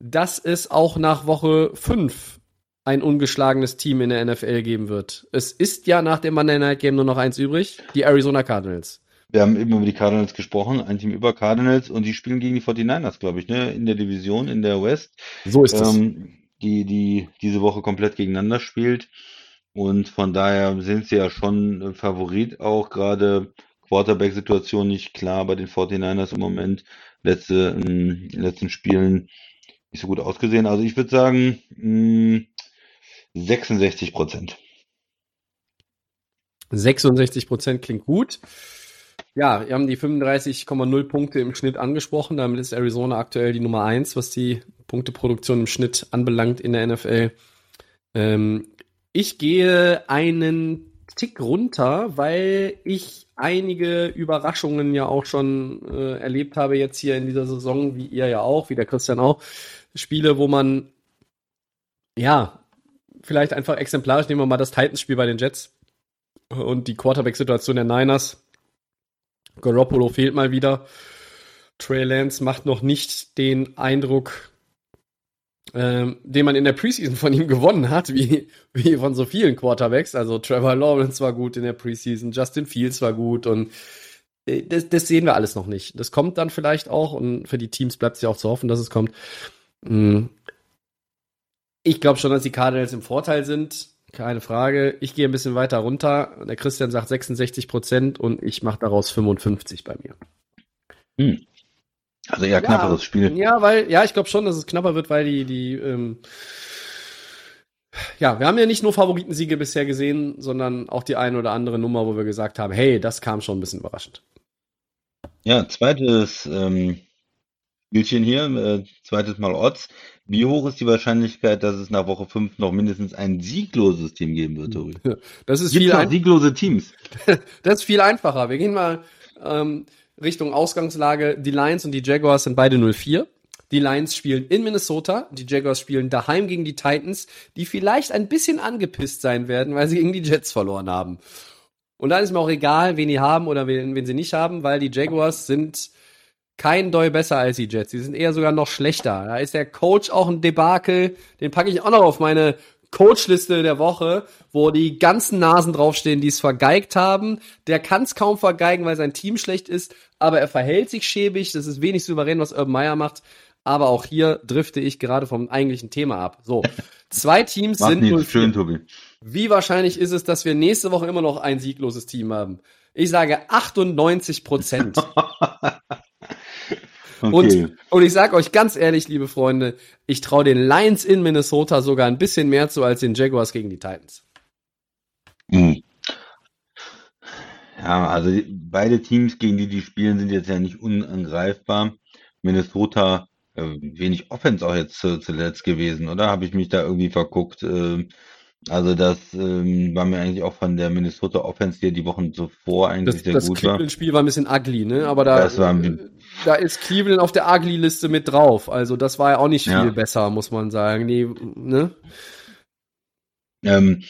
dass es auch nach Woche 5 ein ungeschlagenes Team in der NFL geben wird? Es ist ja nach dem Monday Night Game nur noch eins übrig, die Arizona Cardinals. Wir haben eben über die Cardinals gesprochen, ein Team über Cardinals und die spielen gegen die 49ers, glaube ich, ne, in der Division, in der West. So ist es. Ähm, die, die diese Woche komplett gegeneinander spielt. Und von daher sind sie ja schon Favorit auch, gerade Quarterback-Situation nicht klar bei den 49ers im Moment. Letzte, in den letzten Spielen nicht so gut ausgesehen. Also ich würde sagen, mh, 66 Prozent. 66 Prozent klingt gut. Ja, wir haben die 35,0 Punkte im Schnitt angesprochen. Damit ist Arizona aktuell die Nummer eins, was die Punkteproduktion im Schnitt anbelangt in der NFL. Ähm, ich gehe einen Tick runter, weil ich einige Überraschungen ja auch schon äh, erlebt habe jetzt hier in dieser Saison, wie ihr ja auch, wie der Christian auch. Spiele, wo man ja vielleicht einfach exemplarisch nehmen wir mal das Titans-Spiel bei den Jets und die Quarterback-Situation der Niners Garoppolo fehlt mal wieder. Trey Lance macht noch nicht den Eindruck, ähm, den man in der Preseason von ihm gewonnen hat, wie, wie von so vielen Quarterbacks. Also Trevor Lawrence war gut in der Preseason, Justin Fields war gut und äh, das, das sehen wir alles noch nicht. Das kommt dann vielleicht auch und für die Teams bleibt es ja auch zu hoffen, dass es kommt. Mm. Ich glaube schon, dass die Cardinals im Vorteil sind. Keine Frage. Ich gehe ein bisschen weiter runter. Der Christian sagt 66 Prozent und ich mache daraus 55 bei mir. Hm. Also eher knapperes ja, Spiel. Ja, weil, ja, ich glaube schon, dass es knapper wird, weil die, die, ähm, ja, wir haben ja nicht nur Favoritensiege bisher gesehen, sondern auch die eine oder andere Nummer, wo wir gesagt haben, hey, das kam schon ein bisschen überraschend. Ja, zweites ähm, Spielchen hier, äh, zweites Mal Odds. Wie hoch ist die Wahrscheinlichkeit, dass es nach Woche 5 noch mindestens ein siegloses Team geben wird, Tori? Das ist viel ein sieglose Teams. das ist viel einfacher. Wir gehen mal ähm, Richtung Ausgangslage. Die Lions und die Jaguars sind beide 0-4. Die Lions spielen in Minnesota, die Jaguars spielen daheim gegen die Titans, die vielleicht ein bisschen angepisst sein werden, weil sie gegen die Jets verloren haben. Und dann ist mir auch egal, wen die haben oder wen, wen sie nicht haben, weil die Jaguars sind kein Doi besser als die Jets. Die sind eher sogar noch schlechter. Da ist der Coach auch ein Debakel. Den packe ich auch noch auf meine Coachliste der Woche, wo die ganzen Nasen draufstehen, die es vergeigt haben. Der kann es kaum vergeigen, weil sein Team schlecht ist, aber er verhält sich schäbig. Das ist wenig souverän, was Urban Meyer macht. Aber auch hier drifte ich gerade vom eigentlichen Thema ab. So, zwei Teams sind nur schön, Tobi. Wie wahrscheinlich ist es, dass wir nächste Woche immer noch ein siegloses Team haben? Ich sage 98 Prozent. Okay. Und, und ich sage euch ganz ehrlich, liebe Freunde, ich traue den Lions in Minnesota sogar ein bisschen mehr zu als den Jaguars gegen die Titans. Hm. Ja, also beide Teams, gegen die die spielen, sind jetzt ja nicht unangreifbar. Minnesota äh, wenig Offense auch jetzt zuletzt gewesen, oder? Habe ich mich da irgendwie verguckt? Äh, also das ähm, war mir eigentlich auch von der Minnesota Offense, die die Wochen zuvor eigentlich das, sehr das gut war. Das Cleveland-Spiel war ein bisschen ugly, ne? Aber da, das war da ist Cleveland auf der ugly-Liste mit drauf. Also das war ja auch nicht viel ja. besser, muss man sagen. Nee, ne? Ähm,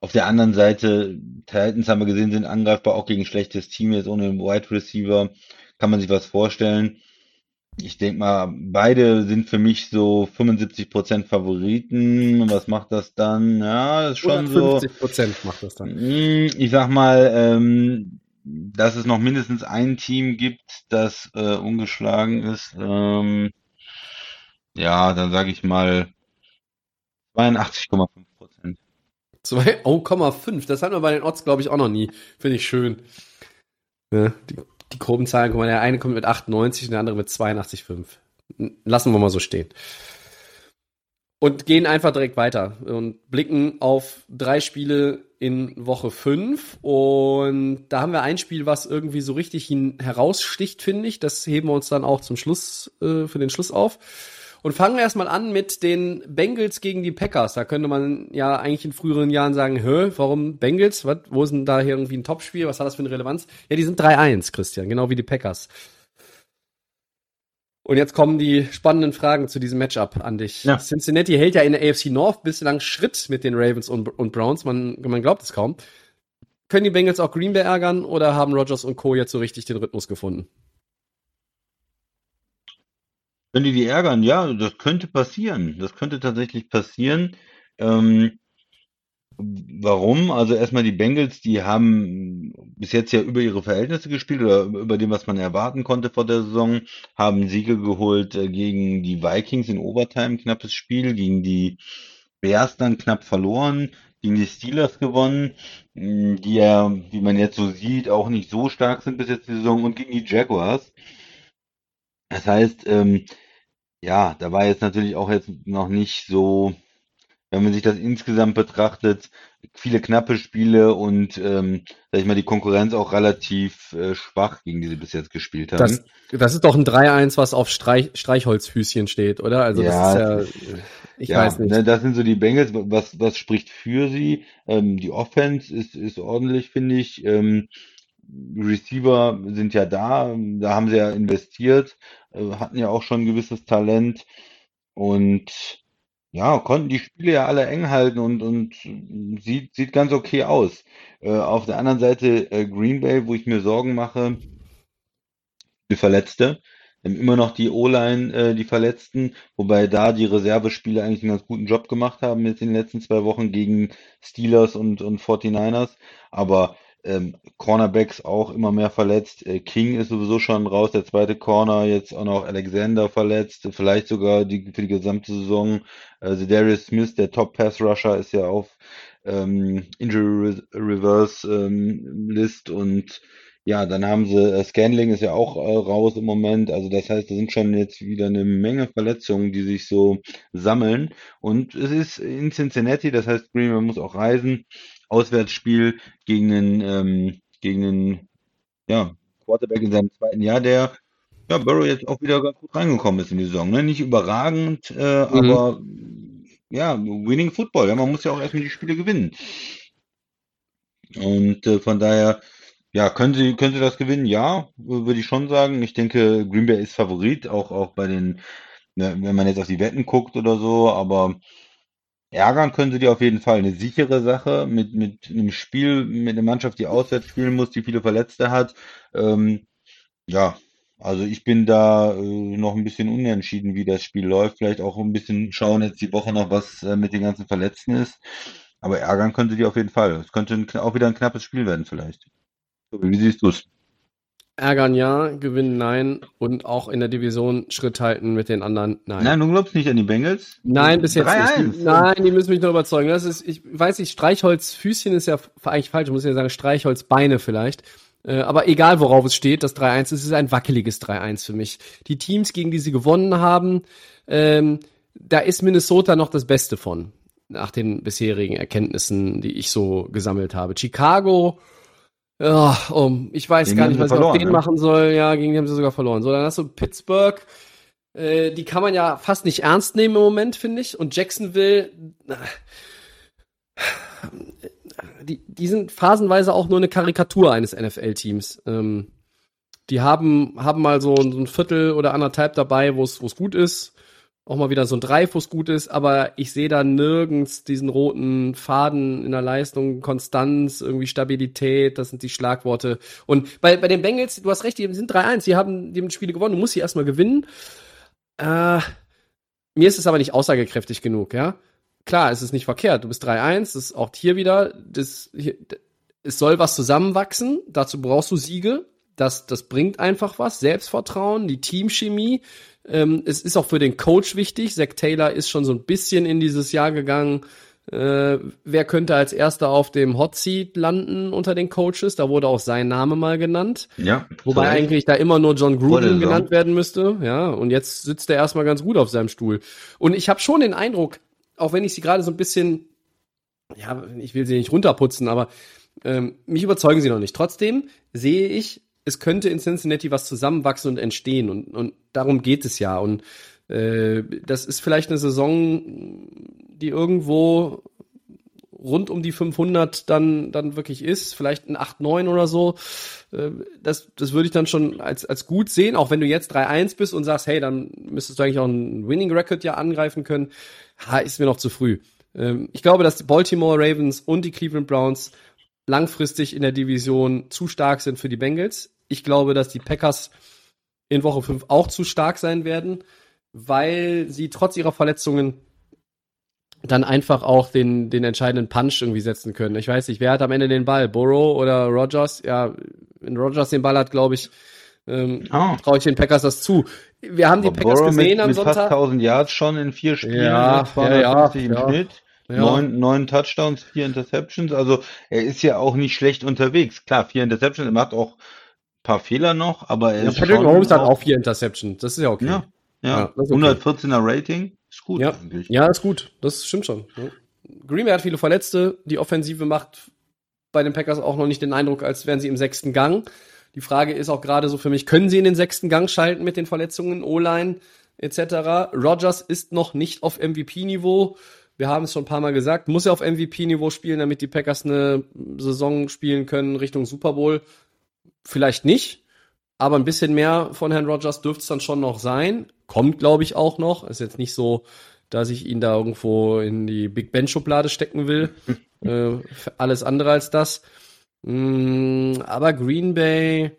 auf der anderen Seite, Titans haben wir gesehen, sind angreifbar auch gegen schlechtes Team jetzt ohne Wide Receiver. Kann man sich was vorstellen. Ich denke mal, beide sind für mich so 75% Favoriten. Was macht das dann? Ja, das ist schon 50 so. 50% macht das dann. Hm, ich sag mal, ähm, dass es noch mindestens ein Team gibt, das äh, ungeschlagen ist. Ähm, ja, dann sage ich mal 82,5 Prozent. 2,5. Das hatten wir bei den Odds, glaube ich, auch noch nie. Finde ich schön. Ja, die die groben Zahlen, guck mal, der eine kommt mit 98 und der andere mit 82,5. Lassen wir mal so stehen. Und gehen einfach direkt weiter und blicken auf drei Spiele in Woche fünf Und da haben wir ein Spiel, was irgendwie so richtig heraussticht, finde ich. Das heben wir uns dann auch zum Schluss, äh, für den Schluss auf. Und fangen erstmal an mit den Bengals gegen die Packers. Da könnte man ja eigentlich in früheren Jahren sagen, hä, warum Bengals? Was, wo ist denn da hier irgendwie ein Topspiel? Was hat das für eine Relevanz? Ja, die sind 3-1, Christian, genau wie die Packers. Und jetzt kommen die spannenden Fragen zu diesem Matchup an dich. Ja. Cincinnati hält ja in der AFC North bislang Schritt mit den Ravens und, und Browns. Man, man glaubt es kaum. Können die Bengals auch Green Bay ärgern oder haben Rogers und Co. jetzt so richtig den Rhythmus gefunden? Können die die ärgern? Ja, das könnte passieren. Das könnte tatsächlich passieren. Ähm, Warum? Also erstmal die Bengals, die haben bis jetzt ja über ihre Verhältnisse gespielt oder über dem, was man erwarten konnte vor der Saison, haben Siege geholt äh, gegen die Vikings in Overtime, knappes Spiel, gegen die Bears dann knapp verloren, gegen die Steelers gewonnen, die ja, wie man jetzt so sieht, auch nicht so stark sind bis jetzt die Saison und gegen die Jaguars. Das heißt, ähm, ja, da war jetzt natürlich auch jetzt noch nicht so wenn man sich das insgesamt betrachtet, viele knappe Spiele und, ähm, sag ich mal, die Konkurrenz auch relativ äh, schwach, gegen die sie bis jetzt gespielt haben. Das, das ist doch ein 3-1, was auf Streich, Streichholzfüßchen steht, oder? Also ja, das ist ja, ich ja, weiß nicht. Ne, das sind so die Bengals, was, was spricht für sie? Ähm, die Offense ist, ist ordentlich, finde ich. Ähm, Receiver sind ja da, da haben sie ja investiert, äh, hatten ja auch schon ein gewisses Talent und ja, konnten die Spiele ja alle eng halten und, und sieht, sieht ganz okay aus. Äh, auf der anderen Seite äh, Green Bay, wo ich mir Sorgen mache, die Verletzte. Immer noch die O-Line, äh, die Verletzten, wobei da die Reservespieler eigentlich einen ganz guten Job gemacht haben jetzt in den letzten zwei Wochen gegen Steelers und, und 49ers. Aber ähm, Cornerbacks auch immer mehr verletzt. Äh, King ist sowieso schon raus, der zweite Corner, jetzt auch noch Alexander verletzt, vielleicht sogar die, für die gesamte Saison. Äh, Darius Smith, der Top Pass Rusher, ist ja auf ähm, Injury Reverse ähm, List und ja, dann haben sie, äh, Scanling ist ja auch äh, raus im Moment. Also das heißt, da sind schon jetzt wieder eine Menge Verletzungen, die sich so sammeln. Und es ist in Cincinnati, das heißt, Greenman muss auch reisen. Auswärtsspiel gegen einen, ähm, gegen einen ja, Quarterback in seinem zweiten Jahr, der ja, Burrow jetzt auch wieder ganz gut reingekommen ist in die Saison. Ne? Nicht überragend, äh, mhm. aber ja, winning Football. Ja, man muss ja auch erstmal die Spiele gewinnen. Und äh, von daher, ja, können sie, können sie das gewinnen? Ja, würde ich schon sagen. Ich denke, Green Bay ist Favorit, auch, auch bei den, ne, wenn man jetzt auf die Wetten guckt oder so, aber Ärgern können sie dir auf jeden Fall. Eine sichere Sache mit, mit einem Spiel, mit einer Mannschaft, die auswärts spielen muss, die viele Verletzte hat. Ähm, ja, also ich bin da äh, noch ein bisschen unentschieden, wie das Spiel läuft. Vielleicht auch ein bisschen schauen jetzt die Woche noch, was äh, mit den ganzen Verletzten ist. Aber ärgern könnte die auf jeden Fall. Es könnte ein, auch wieder ein knappes Spiel werden vielleicht. Wie siehst du es? Ärgern ja, gewinnen nein und auch in der Division Schritt halten mit den anderen nein. Nein, du glaubst nicht an die Bengals? Nein, bis jetzt nicht. Nein, die müssen mich noch überzeugen. Das ist, ich weiß nicht, Streichholzfüßchen ist ja eigentlich falsch, ich muss ja sagen Streichholzbeine vielleicht. Äh, aber egal, worauf es steht, das 3-1, es ist ein wackeliges 3-1 für mich. Die Teams, gegen die sie gewonnen haben, ähm, da ist Minnesota noch das Beste von, nach den bisherigen Erkenntnissen, die ich so gesammelt habe. Chicago, ja, um, ich weiß gegen gar nicht, was ich auf den ne? machen soll. Ja, gegen die haben sie sogar verloren. So, dann hast du Pittsburgh. Äh, die kann man ja fast nicht ernst nehmen im Moment, finde ich. Und Jacksonville, die, die sind phasenweise auch nur eine Karikatur eines NFL-Teams. Ähm, die haben, haben mal so, so ein Viertel oder anderthalb dabei, wo es gut ist auch mal wieder so ein Dreifuß gut ist, aber ich sehe da nirgends diesen roten Faden in der Leistung, Konstanz, irgendwie Stabilität, das sind die Schlagworte. Und bei, bei den Bengals, du hast recht, die sind 3-1, die haben die Spiele gewonnen, du musst sie erstmal gewinnen. Äh, mir ist es aber nicht aussagekräftig genug, ja. Klar, es ist nicht verkehrt, du bist 3-1, das ist auch hier wieder, das, hier, es soll was zusammenwachsen, dazu brauchst du Siege, das, das bringt einfach was, Selbstvertrauen, die Teamchemie, ähm, es ist auch für den Coach wichtig. Zach Taylor ist schon so ein bisschen in dieses Jahr gegangen. Äh, wer könnte als erster auf dem Hot Seat landen unter den Coaches? Da wurde auch sein Name mal genannt. Ja. Wobei vielleicht. eigentlich da immer nur John Gruden genannt werden müsste. Ja. Und jetzt sitzt er erstmal ganz gut auf seinem Stuhl. Und ich habe schon den Eindruck, auch wenn ich sie gerade so ein bisschen, ja, ich will sie nicht runterputzen, aber ähm, mich überzeugen sie noch nicht. Trotzdem sehe ich, es könnte in Cincinnati was zusammenwachsen und entstehen und, und darum geht es ja. Und äh, das ist vielleicht eine Saison, die irgendwo rund um die 500 dann dann wirklich ist, vielleicht ein 8 9 oder so. Äh, das das würde ich dann schon als als gut sehen, auch wenn du jetzt 3-1 bist und sagst, hey, dann müsstest du eigentlich auch einen Winning Record ja angreifen können. Ha, ist mir noch zu früh. Ähm, ich glaube, dass die Baltimore Ravens und die Cleveland Browns langfristig in der Division zu stark sind für die Bengals. Ich glaube, dass die Packers in Woche 5 auch zu stark sein werden, weil sie trotz ihrer Verletzungen dann einfach auch den, den entscheidenden Punch irgendwie setzen können. Ich weiß nicht, wer hat am Ende den Ball? Burrow oder Rogers? Ja, wenn Rogers den Ball hat, glaube ich, ähm, oh. traue ich den Packers das zu. Wir haben die Packers Burrow gesehen mit, am mit Sonntag. fast 1000 Yards schon in vier Spielen, ja, 250 ja, ja, im Schnitt. Ja. Neun, neun Touchdowns, vier Interceptions. Also er ist ja auch nicht schlecht unterwegs. Klar, vier Interceptions, er macht auch paar Fehler noch, aber er ja, ist Patrick Mahomes hat auch vier Interceptions. Das ist ja okay. Ja, ja. okay. 114er Rating. Ist gut ja. eigentlich. Ja, ist gut. Das stimmt schon. Ja. Green Bay hat viele Verletzte. Die Offensive macht bei den Packers auch noch nicht den Eindruck, als wären sie im sechsten Gang. Die Frage ist auch gerade so für mich, können sie in den sechsten Gang schalten mit den Verletzungen, O-Line etc. Rogers ist noch nicht auf MVP-Niveau. Wir haben es schon ein paar Mal gesagt, muss er auf MVP-Niveau spielen, damit die Packers eine Saison spielen können Richtung Super Bowl. Vielleicht nicht, aber ein bisschen mehr von Herrn Rogers dürfte es dann schon noch sein. Kommt, glaube ich, auch noch. Ist jetzt nicht so, dass ich ihn da irgendwo in die Big Ben Schublade stecken will. äh, alles andere als das. Mm, aber Green Bay,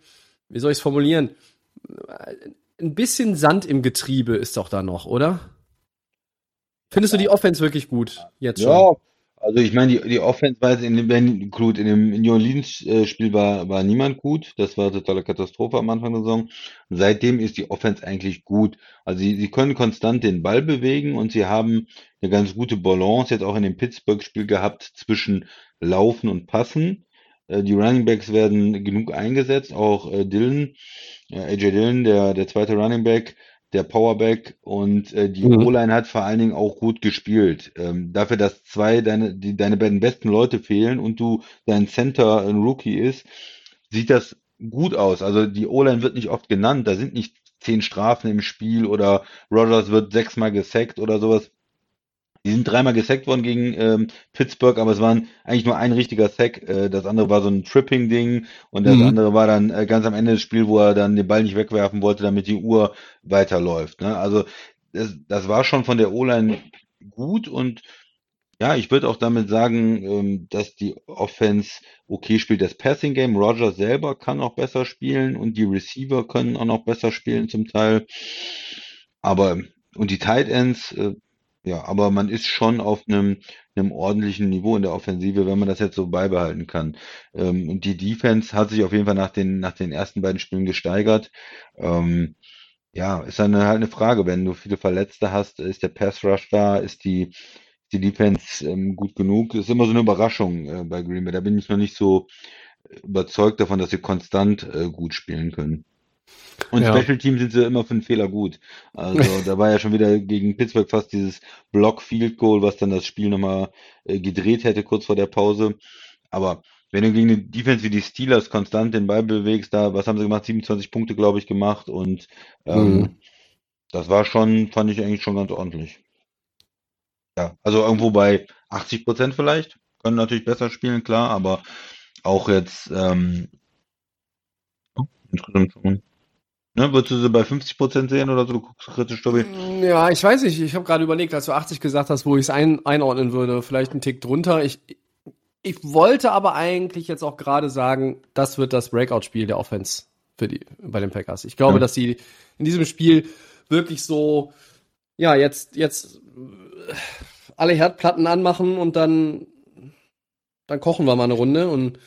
wie soll ich es formulieren? Ein bisschen Sand im Getriebe ist doch da noch, oder? Findest du die Offense wirklich gut jetzt schon? Ja, also ich meine, die, die Offense war jetzt in dem, gut, in dem New Orleans-Spiel war, war niemand gut. Das war totale Katastrophe am Anfang der Saison. Seitdem ist die Offense eigentlich gut. Also sie, sie können konstant den Ball bewegen und sie haben eine ganz gute Balance jetzt auch in dem Pittsburgh-Spiel gehabt zwischen Laufen und Passen. Äh, die Running Backs werden genug eingesetzt, auch äh, Dillon, äh, AJ Dillon, der, der zweite Running Back, der Powerback und äh, die mhm. O-Line hat vor allen Dingen auch gut gespielt. Ähm, dafür, dass zwei deine, die, deine beiden besten Leute fehlen und du dein Center ein Rookie ist, sieht das gut aus. Also die O-Line wird nicht oft genannt, da sind nicht zehn Strafen im Spiel oder Rogers wird sechsmal gesackt oder sowas. Die sind dreimal gesackt worden gegen ähm, Pittsburgh, aber es waren eigentlich nur ein richtiger Sack. Äh, das andere war so ein Tripping-Ding und das mhm. andere war dann äh, ganz am Ende des Spiels, wo er dann den Ball nicht wegwerfen wollte, damit die Uhr weiterläuft. Ne? Also das, das war schon von der O-Line gut und ja, ich würde auch damit sagen, ähm, dass die Offense okay spielt. Das Passing Game, Roger selber kann auch besser spielen und die Receiver können auch noch besser spielen zum Teil. Aber und die Tight Ends, äh, ja, aber man ist schon auf einem, einem ordentlichen Niveau in der Offensive, wenn man das jetzt so beibehalten kann. Ähm, und die Defense hat sich auf jeden Fall nach den, nach den ersten beiden Spielen gesteigert. Ähm, ja, ist dann halt eine Frage, wenn du viele Verletzte hast, ist der Pass Rush da, ist die, die Defense ähm, gut genug? Ist immer so eine Überraschung äh, bei Green Bay. Da bin ich noch nicht so überzeugt davon, dass sie konstant äh, gut spielen können. Und ja. Special Team sind sie immer für einen Fehler gut. Also da war ja schon wieder gegen Pittsburgh fast dieses Block Field Goal, was dann das Spiel nochmal äh, gedreht hätte kurz vor der Pause. Aber wenn du gegen eine Defense wie die Steelers konstant den Ball bewegst, da, was haben sie gemacht? 27 Punkte, glaube ich, gemacht. Und ähm, mhm. das war schon, fand ich eigentlich schon ganz ordentlich. Ja, also irgendwo bei 80 Prozent vielleicht. Können natürlich besser spielen, klar, aber auch jetzt ähm, insgesamt schon Ne, würdest du sie bei 50% sehen oder so? Du guckst kritisch, Tobi. Mm, ja, ich weiß nicht. Ich habe gerade überlegt, als du 80 gesagt hast, wo ich es ein, einordnen würde. Vielleicht einen Tick drunter. Ich, ich wollte aber eigentlich jetzt auch gerade sagen, das wird das Breakout-Spiel der Offense für die, bei den Packers. Ich glaube, ja. dass sie in diesem Spiel wirklich so, ja, jetzt, jetzt alle Herdplatten anmachen und dann, dann kochen wir mal eine Runde und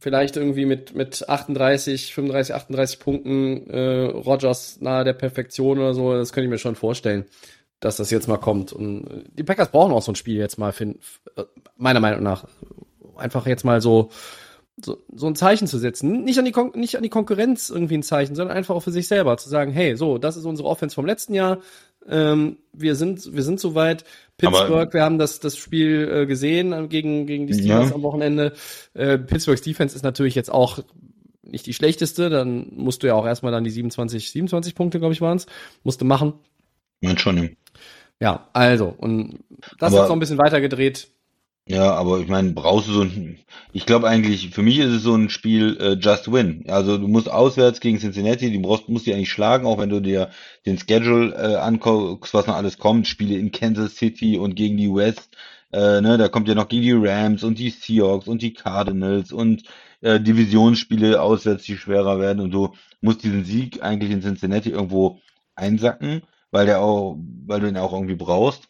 vielleicht irgendwie mit, mit 38, 35, 38 Punkten äh, Rogers nahe der Perfektion oder so. Das könnte ich mir schon vorstellen, dass das jetzt mal kommt. Und äh, die Packers brauchen auch so ein Spiel jetzt mal, für, meiner Meinung nach. Einfach jetzt mal so, so, so ein Zeichen zu setzen. Nicht an, die Kon nicht an die Konkurrenz irgendwie ein Zeichen, sondern einfach auch für sich selber zu sagen, hey, so, das ist unsere Offense vom letzten Jahr. Ähm, wir sind, wir sind soweit. Pittsburgh, Aber- wir haben das, das Spiel äh, gesehen äh, gegen, gegen die Steelers Ja. am Wochenende. Äh, Pittsburghs Defense ist natürlich jetzt auch nicht die schlechteste. Dann musst du ja auch erstmal dann die 27, 27 Punkte, glaube ich, waren's, musst du machen. Man schon. ja. Ja, also, und das hat noch ein bisschen weiter gedreht. Ja, aber ich meine, brauchst du so ein, ich glaube eigentlich, für mich ist es so ein Spiel äh, Just Win. Also du musst auswärts gegen Cincinnati, du brauchst, musst die eigentlich schlagen, auch wenn du dir den Schedule äh, anguckst, was noch alles kommt, Spiele in Kansas City und gegen die West, äh, ne, da kommt ja noch gegen die Rams und die Seahawks und die Cardinals und äh, Divisionsspiele auswärts, die schwerer werden und du musst diesen Sieg eigentlich in Cincinnati irgendwo einsacken, weil der auch, weil du ihn auch irgendwie brauchst.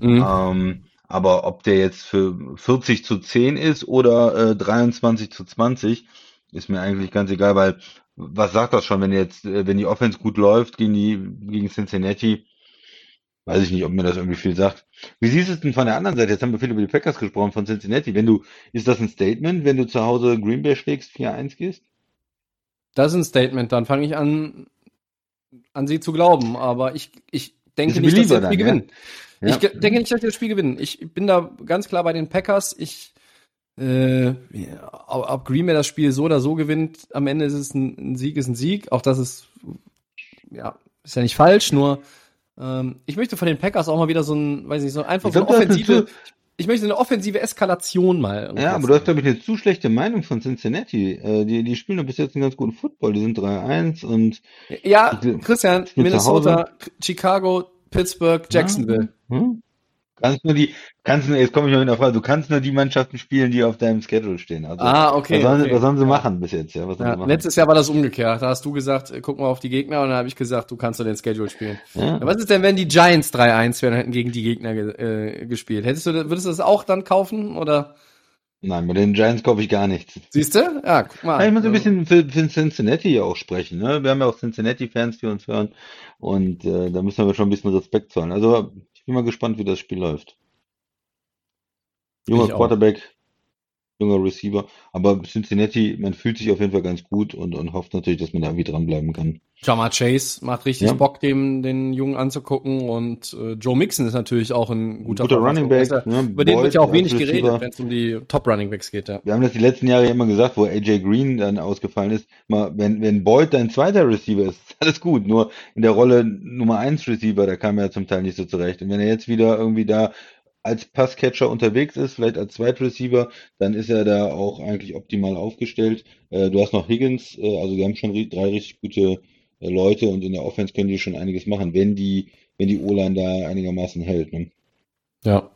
Mhm. Ähm, aber ob der jetzt für 40 zu 10 ist oder äh, 23 zu 20, ist mir eigentlich ganz egal, weil was sagt das schon, wenn jetzt, äh, wenn die Offense gut läuft gegen die, gegen Cincinnati, weiß ich nicht, ob mir das irgendwie viel sagt. Wie siehst du es denn von der anderen Seite? Jetzt haben wir viel über die Packers gesprochen von Cincinnati. Wenn du, ist das ein Statement, wenn du zu Hause Green Bay schlägst, 4-1 gehst? Das ist ein Statement, dann fange ich an, an sie zu glauben. Aber ich, ich denke nicht, dass sie dann, gewinnen. Ja. Ich ge- denke nicht, dass sie das Spiel gewinnen. Ich bin da ganz klar bei den Packers. Ich, äh, ja, ob Green Bay das Spiel so oder so gewinnt, am Ende ist es ein, ein Sieg, ist ein Sieg. Auch das ist, ja, ist ja nicht falsch, nur ähm, ich möchte von den Packers auch mal wieder so ein, weiß nicht, so einfach Ich so eine offensive, ich möchte eine offensive Eskalation mal. Ja, aber du hast, glaube ich, eine zu schlechte Meinung von Cincinnati. Äh, die, die spielen doch bis jetzt einen ganz guten Football. Die sind 3-1 und Ja, Ich- Christian, Minnesota, Chicago, Pittsburgh, Jacksonville. Hm? Kannst nur die, kannst nur, jetzt komme ich mal mit einer Frage, du kannst nur die Mannschaften spielen, die auf deinem Schedule stehen. Also, Ah, okay, Was sollen, okay. was sollen sie Ja. machen bis jetzt? Ja, was Ja, letztes Jahr war das umgekehrt. Da hast du gesagt, äh, guck mal auf die Gegner und dann habe ich gesagt, du kannst nur den Schedule spielen. Ja. Ja, was ist denn, wenn die Giants 3-1 wären und hätten gegen die Gegner ge äh, gespielt? Hättest du, würdest du das auch dann kaufen oder? Nein, bei den Giants kaufe ich gar nichts. Siehst du? Ja, guck mal. Ja, ich muss ein Also, bisschen für, für Cincinnati ja auch sprechen. Ne? Wir haben ja auch Cincinnati-Fans, die uns hören. Und äh, da müssen wir schon ein bisschen Respekt zollen. Also ich bin mal gespannt, wie das Spiel läuft. Junger. Quarterback, junger Receiver. Aber Cincinnati, man fühlt sich auf jeden Fall ganz gut und, und hofft natürlich, dass man da irgendwie dranbleiben kann. Jamar Chase macht richtig Ja. Bock, dem den Jungen anzugucken und äh, Joe Mixon ist natürlich auch ein guter, Guter Running Back, ne? Über den Boyd wird ja auch wenig geredet, wenn es um die Top Running Backs geht, ja. Wir haben das die letzten Jahre ja immer gesagt, wo AJ Green dann ausgefallen ist. Mal, wenn, wenn Boyd dein zweiter Receiver ist, ist alles gut. Nur in der Rolle Nummer eins Receiver, da kam er zum Teil nicht so zurecht. Und wenn er jetzt wieder irgendwie da als Passcatcher unterwegs ist, vielleicht als Zweitreceiver, dann ist er da auch eigentlich optimal aufgestellt. Äh, du hast noch Higgins, äh, also wir haben schon ri- drei richtig gute äh, Leute und in der Offense können die schon einiges machen, wenn die, wenn die O-Line da einigermaßen hält. Ne? Ja.